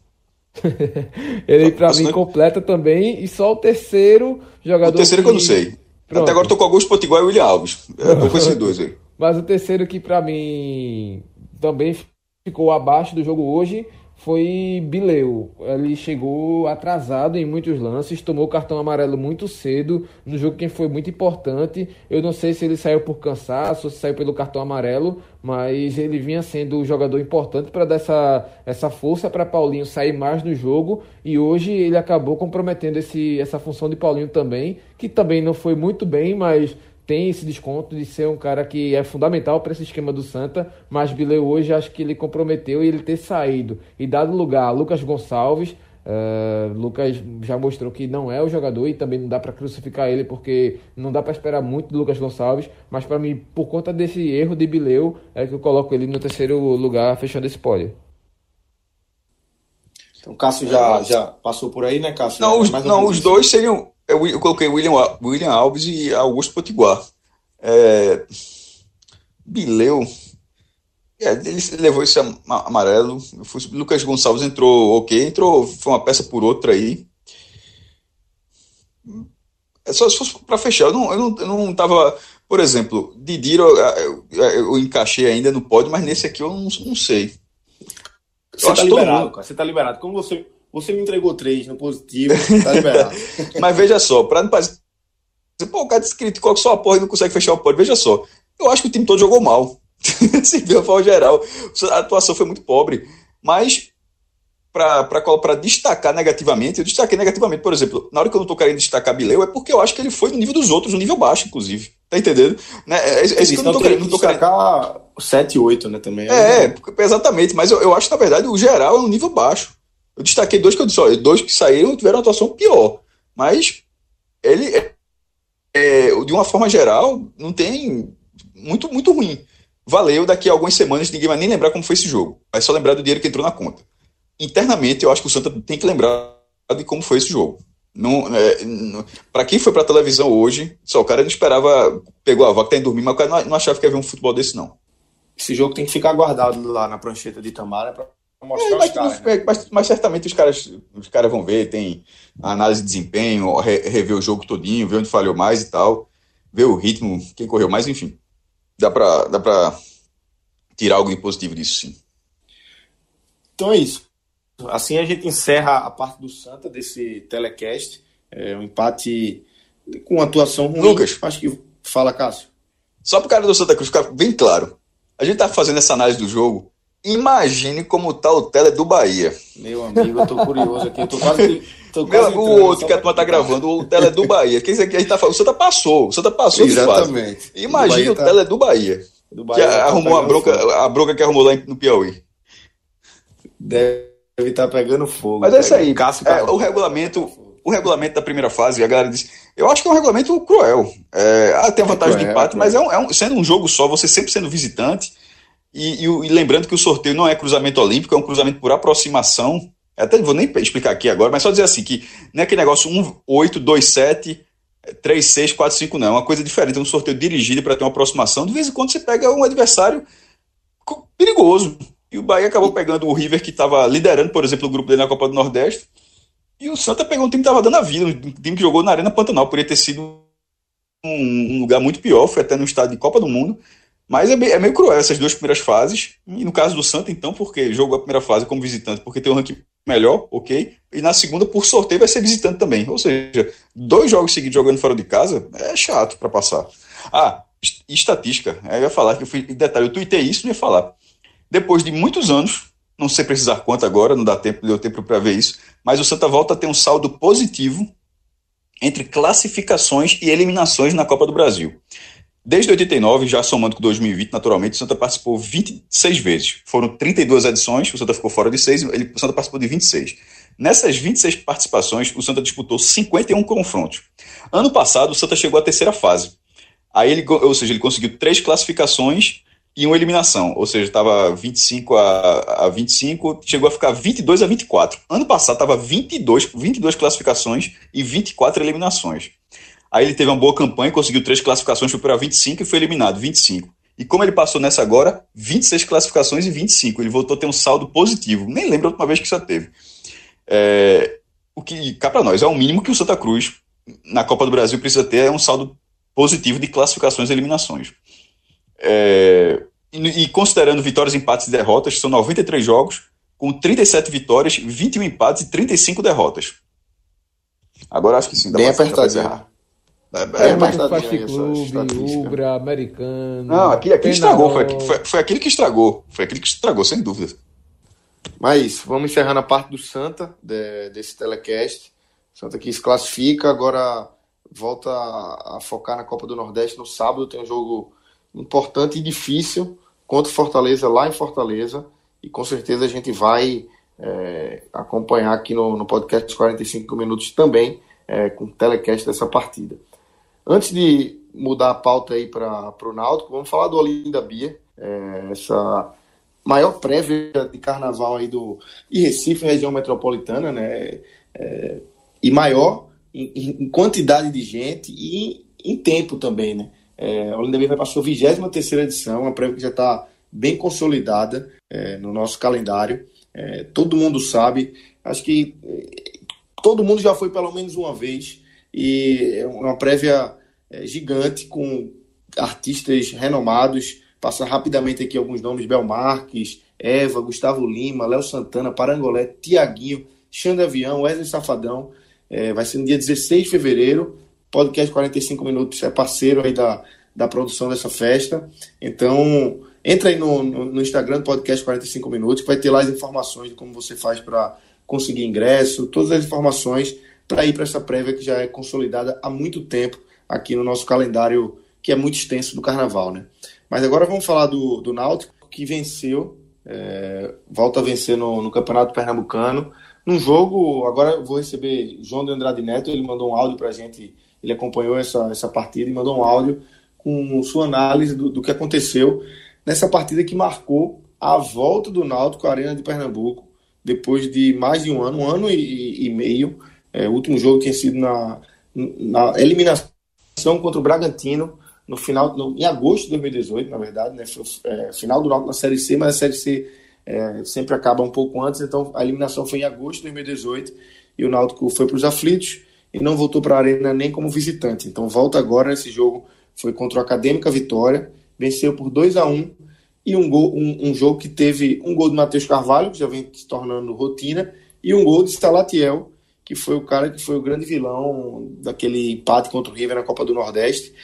ele, para mim, completa também. E só o terceiro jogador. O terceiro que, eu não sei. Pronto. Até agora tô com Augusto Potiguar e William Alves. É, tô com esses dois aí. Mas o terceiro que, para mim, também ficou abaixo do jogo hoje foi Bileu. Ele chegou atrasado em muitos lances, tomou cartão amarelo muito cedo no jogo que foi muito importante. Eu não sei se ele saiu por cansaço, se saiu pelo cartão amarelo, mas ele vinha sendo um jogador importante para dar essa, essa força para Paulinho sair mais no jogo e hoje ele acabou comprometendo esse, essa função de Paulinho também, que também não foi muito bem, mas tem esse desconto de ser um cara que é fundamental para esse esquema do Santa, mas Bileu hoje acho que ele comprometeu e ele ter saído e dado lugar a Lucas Gonçalves. Uh, Lucas já mostrou que não é o jogador e também não dá para crucificar ele porque não dá para esperar muito do Lucas Gonçalves, mas para mim, por conta desse erro de Bileu, é que eu coloco ele no terceiro lugar, fechando esse pódio. Então, Cássio já, já passou por aí, né, Cássio? Não, os, não, os dois seriam eu, eu coloquei William, William Alves e Augusto Potiguar. É, Bileu, é, ele levou esse amarelo. Lucas Gonçalves entrou ok, entrou, foi uma peça por outra aí. É só se fosse para fechar. Eu não, eu, não, eu não tava. Por exemplo, Didiro eu, eu, eu, encaixei ainda no pódio, mas nesse aqui eu não, não sei. Você está liberado, cara. Você tá liberado. Como você você me entregou três no positivo, tá liberado. Mas veja só, para não parecer. Pô, o cara criticou que só a porra e não consegue fechar o pódio. Veja só, eu acho que o time todo jogou mal. Se viu a forma geral, a atuação foi muito pobre. Mas, para destacar negativamente, eu destaquei negativamente, por exemplo, na hora que eu não tô querendo destacar Bileu, é porque eu acho que ele foi no nível dos outros, no nível baixo, inclusive. Tá entendendo? Né? É, é isso que eu não tô querendo. Não tô destacar querendo... 7 e 8, né, também. É, é, exatamente, mas eu, eu acho que, na verdade, o geral é um nível baixo. Eu destaquei dois que eu disse, olha, dois que saíram tiveram atuação pior. Mas ele, é, é, de uma forma geral, não tem muito, muito ruim. Valeu, daqui a algumas semanas ninguém vai nem lembrar como foi esse jogo. Vai só lembrar do dinheiro que entrou na conta. Internamente, eu acho que o Santa tem que lembrar de como foi esse jogo. Não, é, para quem foi para televisão hoje, só o cara não esperava, pegou a vaca, tá indo dormir, mas o cara não, não achava que ia ver um futebol desse, não. Esse jogo tem que ficar guardado lá na prancheta de Tamara para mostrar é, mas, caras, né? mas, mas, certamente os caras, os caras vão ver, tem análise de desempenho, re, rever o jogo todinho, ver onde falhou mais e tal, ver o ritmo, quem correu mais, enfim. Dá pra, dá pra tirar algo de positivo disso, sim. Então é isso. Assim a gente encerra a parte do Santa desse telecast. É um empate com atuação ruim. Lucas. Acho que fala, Cássio. Só pro cara do Santa Cruz ficar bem claro. A gente tá fazendo essa análise do jogo Imagine como tá o tele do Bahia. Meu amigo, eu tô curioso aqui. Eu tô quase. Tô quase Meu, o outro que a turma tá gravando, o tele do Bahia. Quem aqui a gente tá falando? O Santa passou. O Santa passou Exatamente. Imagine o tá... tele do Bahia. Do Bahia que tá arrumou a bronca, a bronca que arrumou lá no Piauí. Deve estar tá pegando fogo. Mas é isso aí. Cássio, é, o regulamento. O regulamento da primeira fase, a galera disse. Eu acho que é um regulamento cruel. É, ah, tem a vantagem é cruel, de empate, mas é um, é um, sendo um jogo só, você sempre sendo visitante e, e, e, lembrando que o sorteio não é cruzamento olímpico, é um cruzamento por aproximação. Até vou nem explicar aqui agora, mas só dizer assim: que não é aquele negócio 1, 8, 2, 7, 3, 6, 4, 5, não. É uma coisa diferente. É um sorteio dirigido para ter uma aproximação. De vez em quando você pega um adversário perigoso. E o Bahia acabou pegando o River, que estava liderando, por exemplo, o grupo dele na Copa do Nordeste. E o Santa pegou um time que estava dando a vida, um time que jogou na Arena Pantanal. Poderia ter sido um, um lugar muito pior, foi até no estádio de Copa do Mundo. Mas é meio, é meio cruel essas duas primeiras fases. E no caso do Santa, então, porque jogou a primeira fase como visitante, porque tem um ranking melhor, ok. E na segunda, por sorteio, vai ser visitante também. Ou seja, dois jogos seguidos jogando fora de casa é chato para passar. Ah, estatística. Eu ia falar que eu fui. Detalhe, eu tuitei isso e ia falar. Depois de muitos anos, não sei precisar quanto agora, não dá tempo, deu tempo para ver isso, mas o Santa volta a ter um saldo positivo entre classificações e eliminações na Copa do Brasil. Desde 89, já somando com 2020, naturalmente, o Santa participou 26 vezes. Foram 32 edições, o Santa ficou fora de 6, ele, o Santa participou de 26. Nessas 26 participações, o Santa disputou 51 confrontos. Ano passado, o Santa chegou à terceira fase. Aí ele, ou seja, ele conseguiu três classificações e uma eliminação, ou seja, estava 25 a, a 25, chegou a ficar 22 a 24. Ano passado estava 22, 22 classificações e 24 eliminações. Aí ele teve uma boa campanha, conseguiu três classificações, foi para 25 e foi eliminado, 25. E como ele passou nessa agora, 26 classificações e 25. Ele voltou a ter um saldo positivo. Nem lembro a última vez que isso teve. É, o que, cá para nós, é o mínimo que o Santa Cruz, na Copa do Brasil, precisa ter, é um saldo positivo de classificações e eliminações. É, e, e, considerando vitórias, empates e derrotas, são 93 jogos, com 37 vitórias, 21 empates e 35 derrotas. Agora acho que sim, dá Bem apertadinho. É, é, é mas Fast Clube, Ubra, Americano. Não, aquele, aquele estragou. Foi, foi, foi aquele que estragou. Foi aquele que estragou, sem dúvida. Mas vamos encerrando a parte do Santa, de, desse telecast. Santa que se classifica, agora volta a, a, focar na Copa do Nordeste no sábado. Tem um jogo importante e difícil contra o Fortaleza, lá em Fortaleza. E com certeza a gente vai é, acompanhar aqui no, no podcast 45 minutos também, é, com o telecast dessa partida. Antes de mudar a pauta aí para o Náutico, vamos falar do Olinda Bia, é, essa maior prévia de carnaval aí do e Recife, região metropolitana, né? É, e maior em, em, quantidade de gente e em tempo também, né? É, Olinda Bia vai para a sua 23 edição, uma prévia que já está bem consolidada é, no nosso calendário. É, todo mundo sabe, acho que é, todo mundo já foi pelo menos uma vez e é uma prévia é, gigante com artistas renomados. Passa rapidamente aqui alguns nomes: Bel Marques, Eva, Gustavo Lima, Léo Santana, Parangolé, Tiaguinho, Xande Avião, Wesley Safadão. É, vai ser no dia 16 de fevereiro. Podcast 45 Minutos é parceiro aí da, da produção dessa festa. Então, entra aí no, no, no Instagram Podcast 45 Minutos, vai ter lá as informações de como você faz para conseguir ingresso, todas as informações para ir para essa prévia que já é consolidada há muito tempo aqui no nosso calendário, que é muito extenso do carnaval, né? Mas agora vamos falar do, do Náutico, que venceu, é, volta a vencer no, no Campeonato Pernambucano. Num jogo, agora vou receber João de Andrade Neto, ele mandou um áudio para a gente, ele acompanhou essa, essa partida e mandou um áudio com sua análise do, do que aconteceu nessa partida que marcou a volta do Náutico à Arena de Pernambuco, depois de mais de um ano, um ano e, e meio. É, o último jogo tinha sido na, na eliminação contra o Bragantino no final, no, em agosto de 2018, na verdade, né? Foi, é, final do Náutico na Série C, mas a Série C é, sempre acaba um pouco antes, então a eliminação foi em agosto de 2018 e o Náutico foi para os aflitos e não voltou para a Arena nem como visitante. Então volta agora nesse jogo, foi contra o Acadêmica Vitória, venceu por 2 a 1 e um, gol, um, um jogo que teve um gol do Matheus Carvalho, que já vem se tornando rotina, e um gol de Salatiel, que foi o cara que foi o grande vilão daquele empate contra o River na Copa do Nordeste.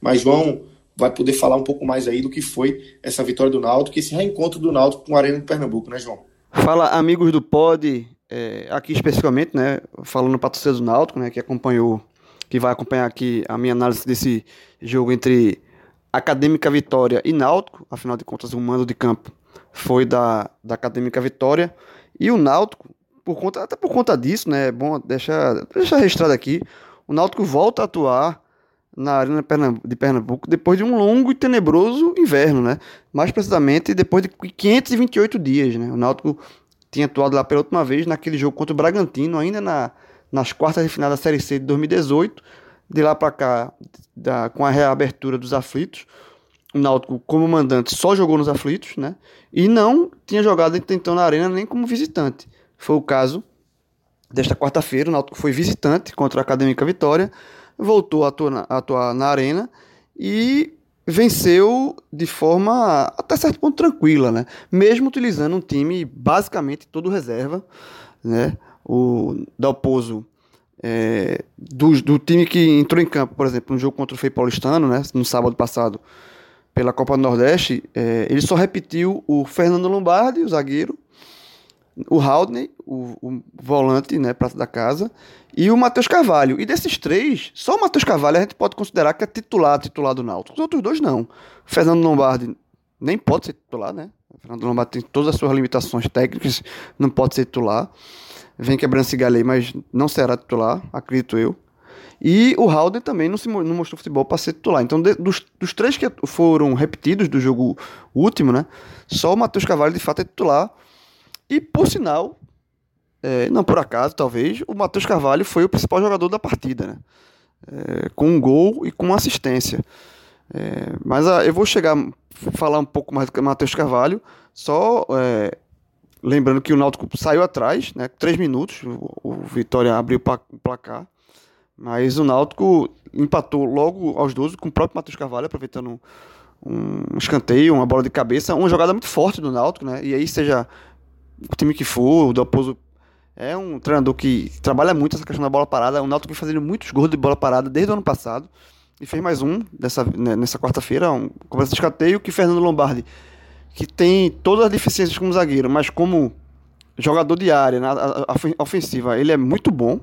Mas João vai poder falar um pouco mais aí do que foi essa vitória do Náutico, esse reencontro do Náutico com a Arena de Pernambuco, né, João? Fala, amigos do Pod, é, aqui especificamente, né, falando para torcedor do Náutico, né, que acompanhou, que vai acompanhar aqui a minha análise desse jogo entre Acadêmica Vitória e Náutico, afinal de contas o mando de campo foi da, da Acadêmica Vitória, e o Náutico por conta, até por conta disso, né? É bom deixar, deixar registrado aqui. O Náutico volta a atuar na Arena de Pernambuco depois de um longo e tenebroso inverno, né? Mais precisamente depois de 528 dias, né? O Náutico tinha atuado lá pela última vez naquele jogo contra o Bragantino, ainda na, nas quartas de final da Série C de 2018. De lá para cá, da, com a reabertura dos aflitos, o Náutico, como mandante, só jogou nos aflitos, né? E não tinha jogado então na Arena nem como visitante. Foi o caso desta quarta-feira. O Náutico foi visitante contra a Acadêmica Vitória, voltou a atuar, a atuar na arena e venceu de forma até certo ponto tranquila, né? Mesmo utilizando um time basicamente todo reserva, né? O Dalpozo é, do, do time que entrou em campo, por exemplo, no jogo contra o Fei Paulistano, né? No sábado passado, pela Copa do Nordeste, é, ele só repetiu o Fernando Lombardi, o zagueiro, o Haldney, o, o volante, né, prato da casa, e o Matheus Carvalho. E desses três, só o Matheus Carvalho a gente pode considerar que é titular, titular do Náutico. Os outros dois não. O Fernando Lombardi nem pode ser titular, né? O Fernando Lombardi tem todas as suas limitações técnicas, não pode ser titular. Vem quebrando esse aí, mas não será titular, acredito eu. E o Halden também não, se, não mostrou futebol para ser titular. Então, de, dos, dos, três que foram repetidos do jogo último, né? Só o Matheus Carvalho de fato é titular. E por sinal, é, não por acaso, talvez, o Matheus Carvalho foi o principal jogador da partida, né? É, com um gol e com assistência. É, mas a, ah, eu vou chegar falar um pouco mais do Matheus Carvalho, só é, lembrando que o Náutico saiu atrás, né? Três minutos, o, o Vitória abriu o placar. Mas o Náutico empatou logo aos 12 com o próprio Matheus Carvalho, aproveitando um escanteio, uma bola de cabeça, uma jogada muito forte do Náutico, né? E aí, seja o time que for, o Dalpozo é um treinador que trabalha muito essa questão da bola parada. O Náutico vem fazendo muitos gols de bola parada desde o ano passado. E fez mais um dessa, né, nessa quarta-feira, um conversa de escanteio que Fernando Lombardi, que tem todas as deficiências como zagueiro, mas como jogador de área, na ofensiva, ele é muito bom.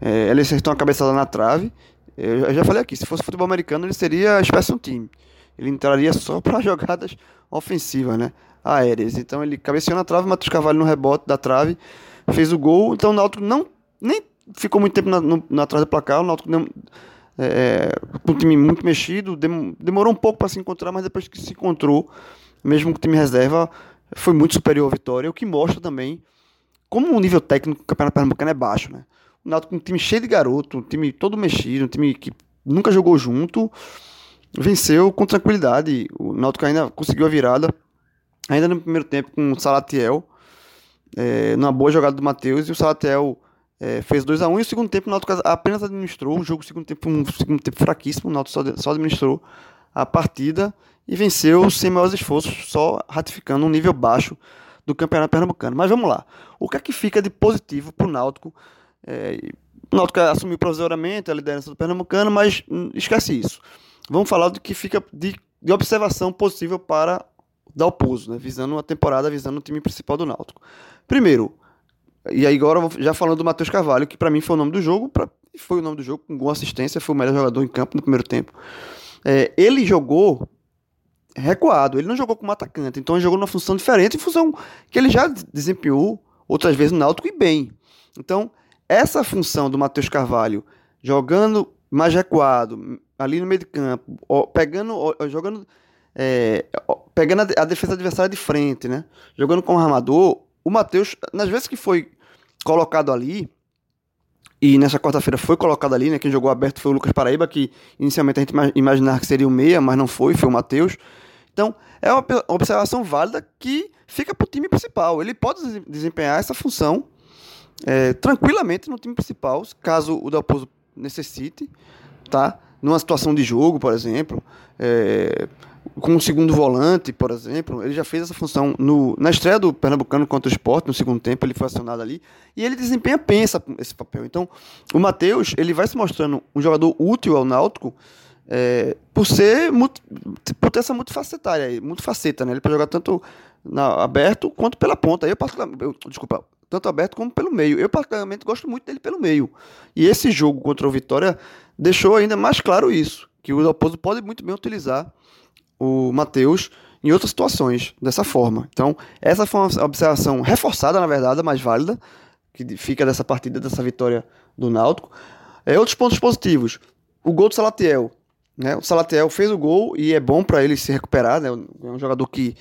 É, ele acertou uma cabeçada na trave. Eu já falei aqui, se fosse futebol americano, ele seria special team. Ele entraria só para jogadas ofensivas, né? Aéreas. Então ele cabeceou na trave, Matheus Carvalho no rebote da trave, fez o gol. Então o Náutico não nem ficou muito tempo na, no, na trás do placar. O Náutico não, é, um time muito mexido, demorou um pouco para se encontrar, mas depois que se encontrou, mesmo com o time reserva, foi muito superior à vitória, o que mostra também como o nível técnico do Campeonato Pernambucano é baixo, né? O Náutico um time cheio de garoto, um time todo mexido, um time que nunca jogou junto, venceu com tranquilidade. O Náutico ainda conseguiu a virada, ainda no primeiro tempo com o Salatiel, é, numa boa jogada do Matheus, e o Salatiel é, fez 2 a 1 um, e o segundo tempo o Náutico apenas administrou, o jogo segundo tempo um segundo tempo fraquíssimo, o Náutico só, só administrou a partida e venceu sem maiores esforços, só ratificando um nível baixo do Campeonato Pernambucano. Mas vamos lá. O que é que fica de positivo para o Náutico é, o Náutico assumiu provisoriamente a liderança do Pernambucano, mas hum, esquece isso. Vamos falar do que fica de, de observação possível para Dalpozo, né? visando uma temporada, visando o time principal do Náutico. Primeiro, e aí agora já falando do Matheus Carvalho, que para mim foi o nome do jogo, pra, foi o nome do jogo, com boa assistência, foi o melhor jogador em campo no primeiro tempo. É, ele jogou recuado, ele não jogou como atacante, então ele jogou numa função diferente, função que ele já desempenhou outras vezes no Náutico e bem. Então, essa função do Matheus Carvalho, jogando mais recuado, ali no meio de campo, pegando, jogando, é, pegando a defesa adversária de frente, né? Jogando como armador, o Matheus, nas vezes que foi colocado ali, e nessa quarta-feira foi colocado ali, né? Quem jogou aberto foi o Lucas Paraíba, que inicialmente a gente imaginava que seria o meia, mas não foi, foi o Matheus. Então, é uma observação válida que fica para o time principal. Ele pode desempenhar essa função é, tranquilamente no time principal, caso o Dalpozo necessite, tá? Numa situação de jogo, por exemplo, é, com um segundo volante, por exemplo, ele já fez essa função no, na estreia do Pernambucano contra o Sport, no segundo tempo, ele foi acionado ali, e ele desempenha bem essa, esse papel. Então, o Matheus, ele vai se mostrando um jogador útil ao Náutico, é, por ser por ter essa multifacetária, muito faceta, né? Ele pode jogar tanto na, aberto quanto pela ponta. Eu, eu, desculpa, tanto aberto como pelo meio. Eu, particularmente, gosto muito dele pelo meio. E esse jogo contra o Vitória deixou ainda mais claro isso, que o Dalpozo pode muito bem utilizar o Matheus em outras situações, dessa forma. Então, essa foi uma observação reforçada, na verdade, mais válida, que fica dessa partida, dessa vitória do Náutico. É, outros pontos positivos. O gol do Salatiel. Né? O Salatiel fez o gol e é bom para ele se recuperar. Né? É um jogador que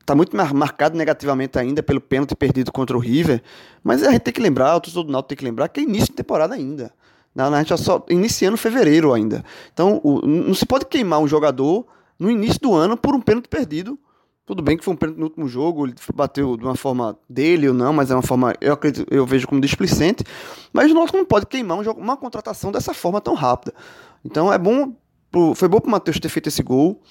está muito marcado negativamente ainda pelo pênalti perdido contra o River, mas a gente tem que lembrar, o torcedor do Náutico tem que lembrar que é início de temporada ainda. Não, a gente está só iniciando fevereiro ainda. Então, o, não se pode queimar um jogador no início do ano por um pênalti perdido. Tudo bem que foi um pênalti no último jogo, ele bateu de uma forma dele ou não, mas é uma forma, eu acredito, eu vejo como displicente. Mas o Náutico não pode queimar um jogo, uma contratação dessa forma tão rápida. Então é bom, foi bom para o Matheus ter feito esse gol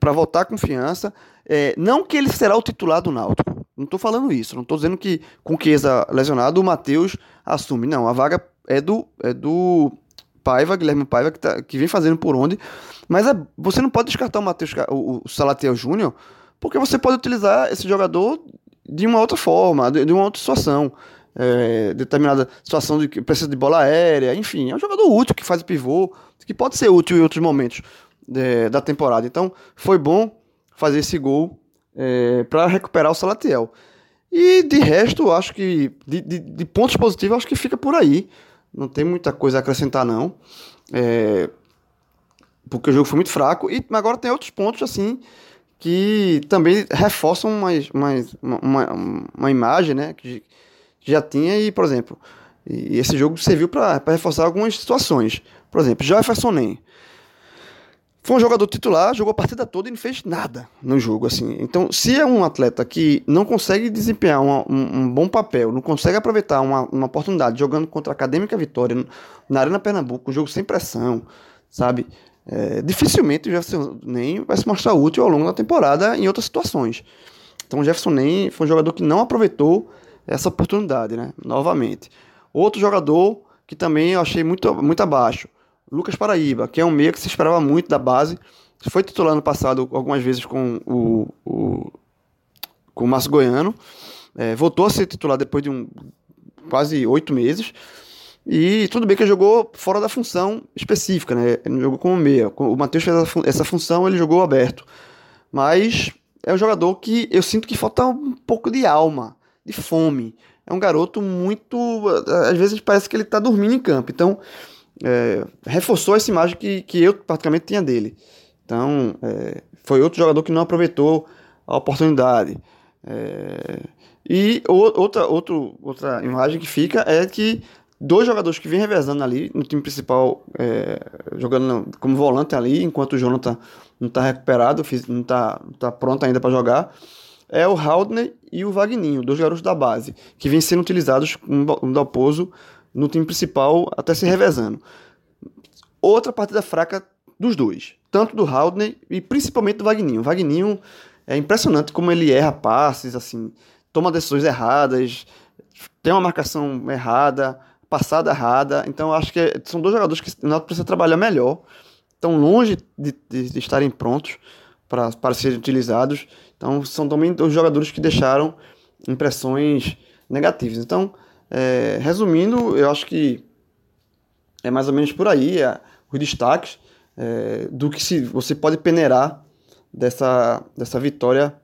para voltar a confiança. É, não que ele será o titular do Náutico. Não estou falando isso. Não estou dizendo que com o lesionado o Matheus assume. Não, a vaga é do, é do Paiva, Guilherme Paiva, que, tá, que vem fazendo por onde. Mas é, você não pode descartar o Matheus, o, o Salatiel Júnior, porque você pode utilizar esse jogador de uma outra forma, de, de uma outra situação. É, determinada situação de que precisa de bola aérea, enfim, é um jogador útil que faz pivô, que pode ser útil em outros momentos é, da temporada. Então, foi bom fazer esse gol é, para recuperar o Salatiel. E de resto, acho que de, de, de, pontos positivos, acho que fica por aí. Não tem muita coisa a acrescentar, não. É, porque o jogo foi muito fraco. E agora tem outros pontos, assim, que também reforçam mais, mais uma, uma, imagem, né? Que já tinha. E, por exemplo, e esse jogo serviu para reforçar algumas situações. Por exemplo, Jefferson Nem. Foi um jogador titular, jogou a partida toda e não fez nada no jogo, assim. Então, se é um atleta que não consegue desempenhar um, um, bom papel, não consegue aproveitar uma, uma oportunidade jogando contra a Acadêmica Vitória na Arena Pernambuco, um jogo sem pressão, sabe? É, dificilmente o Jefferson nem vai se mostrar útil ao longo da temporada em outras situações. Então, o Jefferson nem foi um jogador que não aproveitou essa oportunidade, né? Novamente. Outro jogador que também eu achei muito, muito abaixo, Lucas Paraíba, que é um meia que se esperava muito da base. Foi titular no passado algumas vezes com o, o, com o Márcio Goiano. É, voltou a ser titular depois de um, quase oito meses. E tudo bem que ele jogou fora da função específica, né? Ele não jogou como meia. O Matheus fez essa função, ele jogou aberto. Mas é um jogador que eu sinto que falta um pouco de alma, de fome. É um garoto muito. Às vezes parece que ele está dormindo em campo. Então, é, reforçou essa imagem que, que eu praticamente tinha dele. Então, é, foi outro jogador que não aproveitou a oportunidade. É, e o, outra, outro, outra imagem que fica é que dois jogadores que vêm revezando ali no time principal, é, jogando como volante ali, enquanto o Jonathan não está recuperado, não está tá pronto ainda para jogar, é o Haldner e o Vagninho, dois garotos da base, que vêm sendo utilizados no Dalpozo no time principal, até se revezando. Outra partida fraca dos dois, tanto do Haldner e principalmente do Vagninho. O Vagninho é impressionante como ele erra passes, assim, toma decisões erradas, tem uma marcação errada, passada errada. Então acho que são dois jogadores que o Náutico precisa trabalhar melhor. Estão longe de, de, de estarem prontos para, para serem utilizados. Então são também dois jogadores que deixaram impressões negativas. Então é, resumindo, eu acho que é mais ou menos por aí é, os destaques é, do que se você pode peneirar dessa, dessa vitória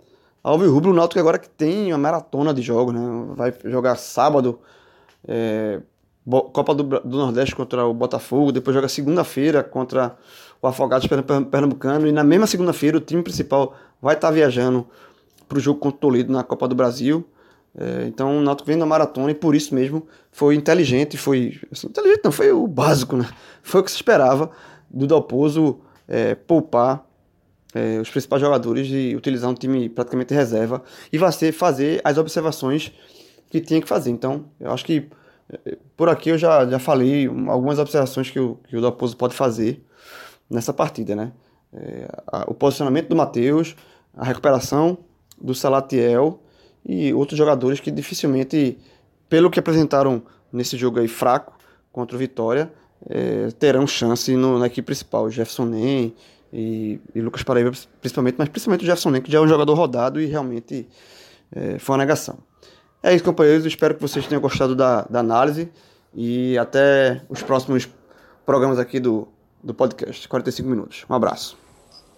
ao Rubro. O Náutico agora que tem uma maratona de jogos, né? vai jogar sábado é, Copa do, do, Nordeste contra o Botafogo, depois joga segunda-feira contra o Afogados Pernambucano e na mesma segunda-feira o time principal vai estar viajando para o jogo contra o Toledo na Copa do Brasil. É, então o Náutico vem na maratona e por isso mesmo foi inteligente, foi assim, inteligente não, foi o básico, né? Foi o que se esperava do Dalpozo é, poupar é, os principais jogadores e utilizar um time praticamente reserva e fazer as observações que tinha que fazer. Então, eu acho que é, por aqui eu já, já falei algumas observações que o, que o Dalpozo pode fazer nessa partida, né? É, a, o posicionamento do Matheus, a recuperação do Salatiel e outros jogadores que dificilmente, pelo que apresentaram nesse jogo aí fraco contra o Vitória, é, terão chance no, na equipe principal. Jefferson Nem e, e, Lucas Paraíba, principalmente, mas principalmente o Jefferson Nem, que já é um jogador rodado e realmente é, foi uma negação. É isso, companheiros. Espero que vocês tenham gostado da, da análise e até os próximos programas aqui do, do podcast. 45 minutos. Um abraço.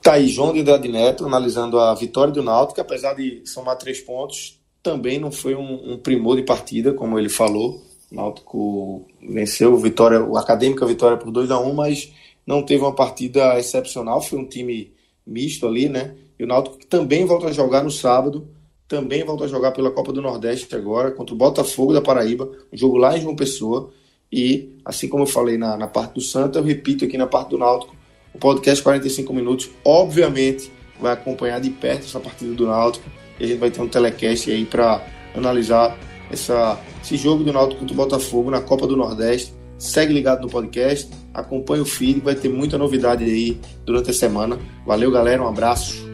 Tá aí João de Andrade Neto analisando a vitória do Náutico, apesar de somar três pontos, também não foi um, um primor de partida, como ele falou. O Náutico venceu vitória, o Acadêmica vitória por 2 a 1 mas não teve uma partida excepcional, foi um time misto ali, né? E o Náutico também volta a jogar no sábado, também volta a jogar pela Copa do Nordeste agora, contra o Botafogo da Paraíba, um jogo lá em João Pessoa. E, assim como eu falei na, na parte do Santa, eu repito aqui na parte do Náutico, o podcast 45 minutos, obviamente, vai acompanhar de perto essa partida do Náutico e a gente vai ter um telecast aí para analisar essa, esse jogo do Náutico contra o Botafogo na Copa do Nordeste. Segue ligado no podcast, acompanha o feed, vai ter muita novidade aí durante a semana. Valeu, galera, um abraço.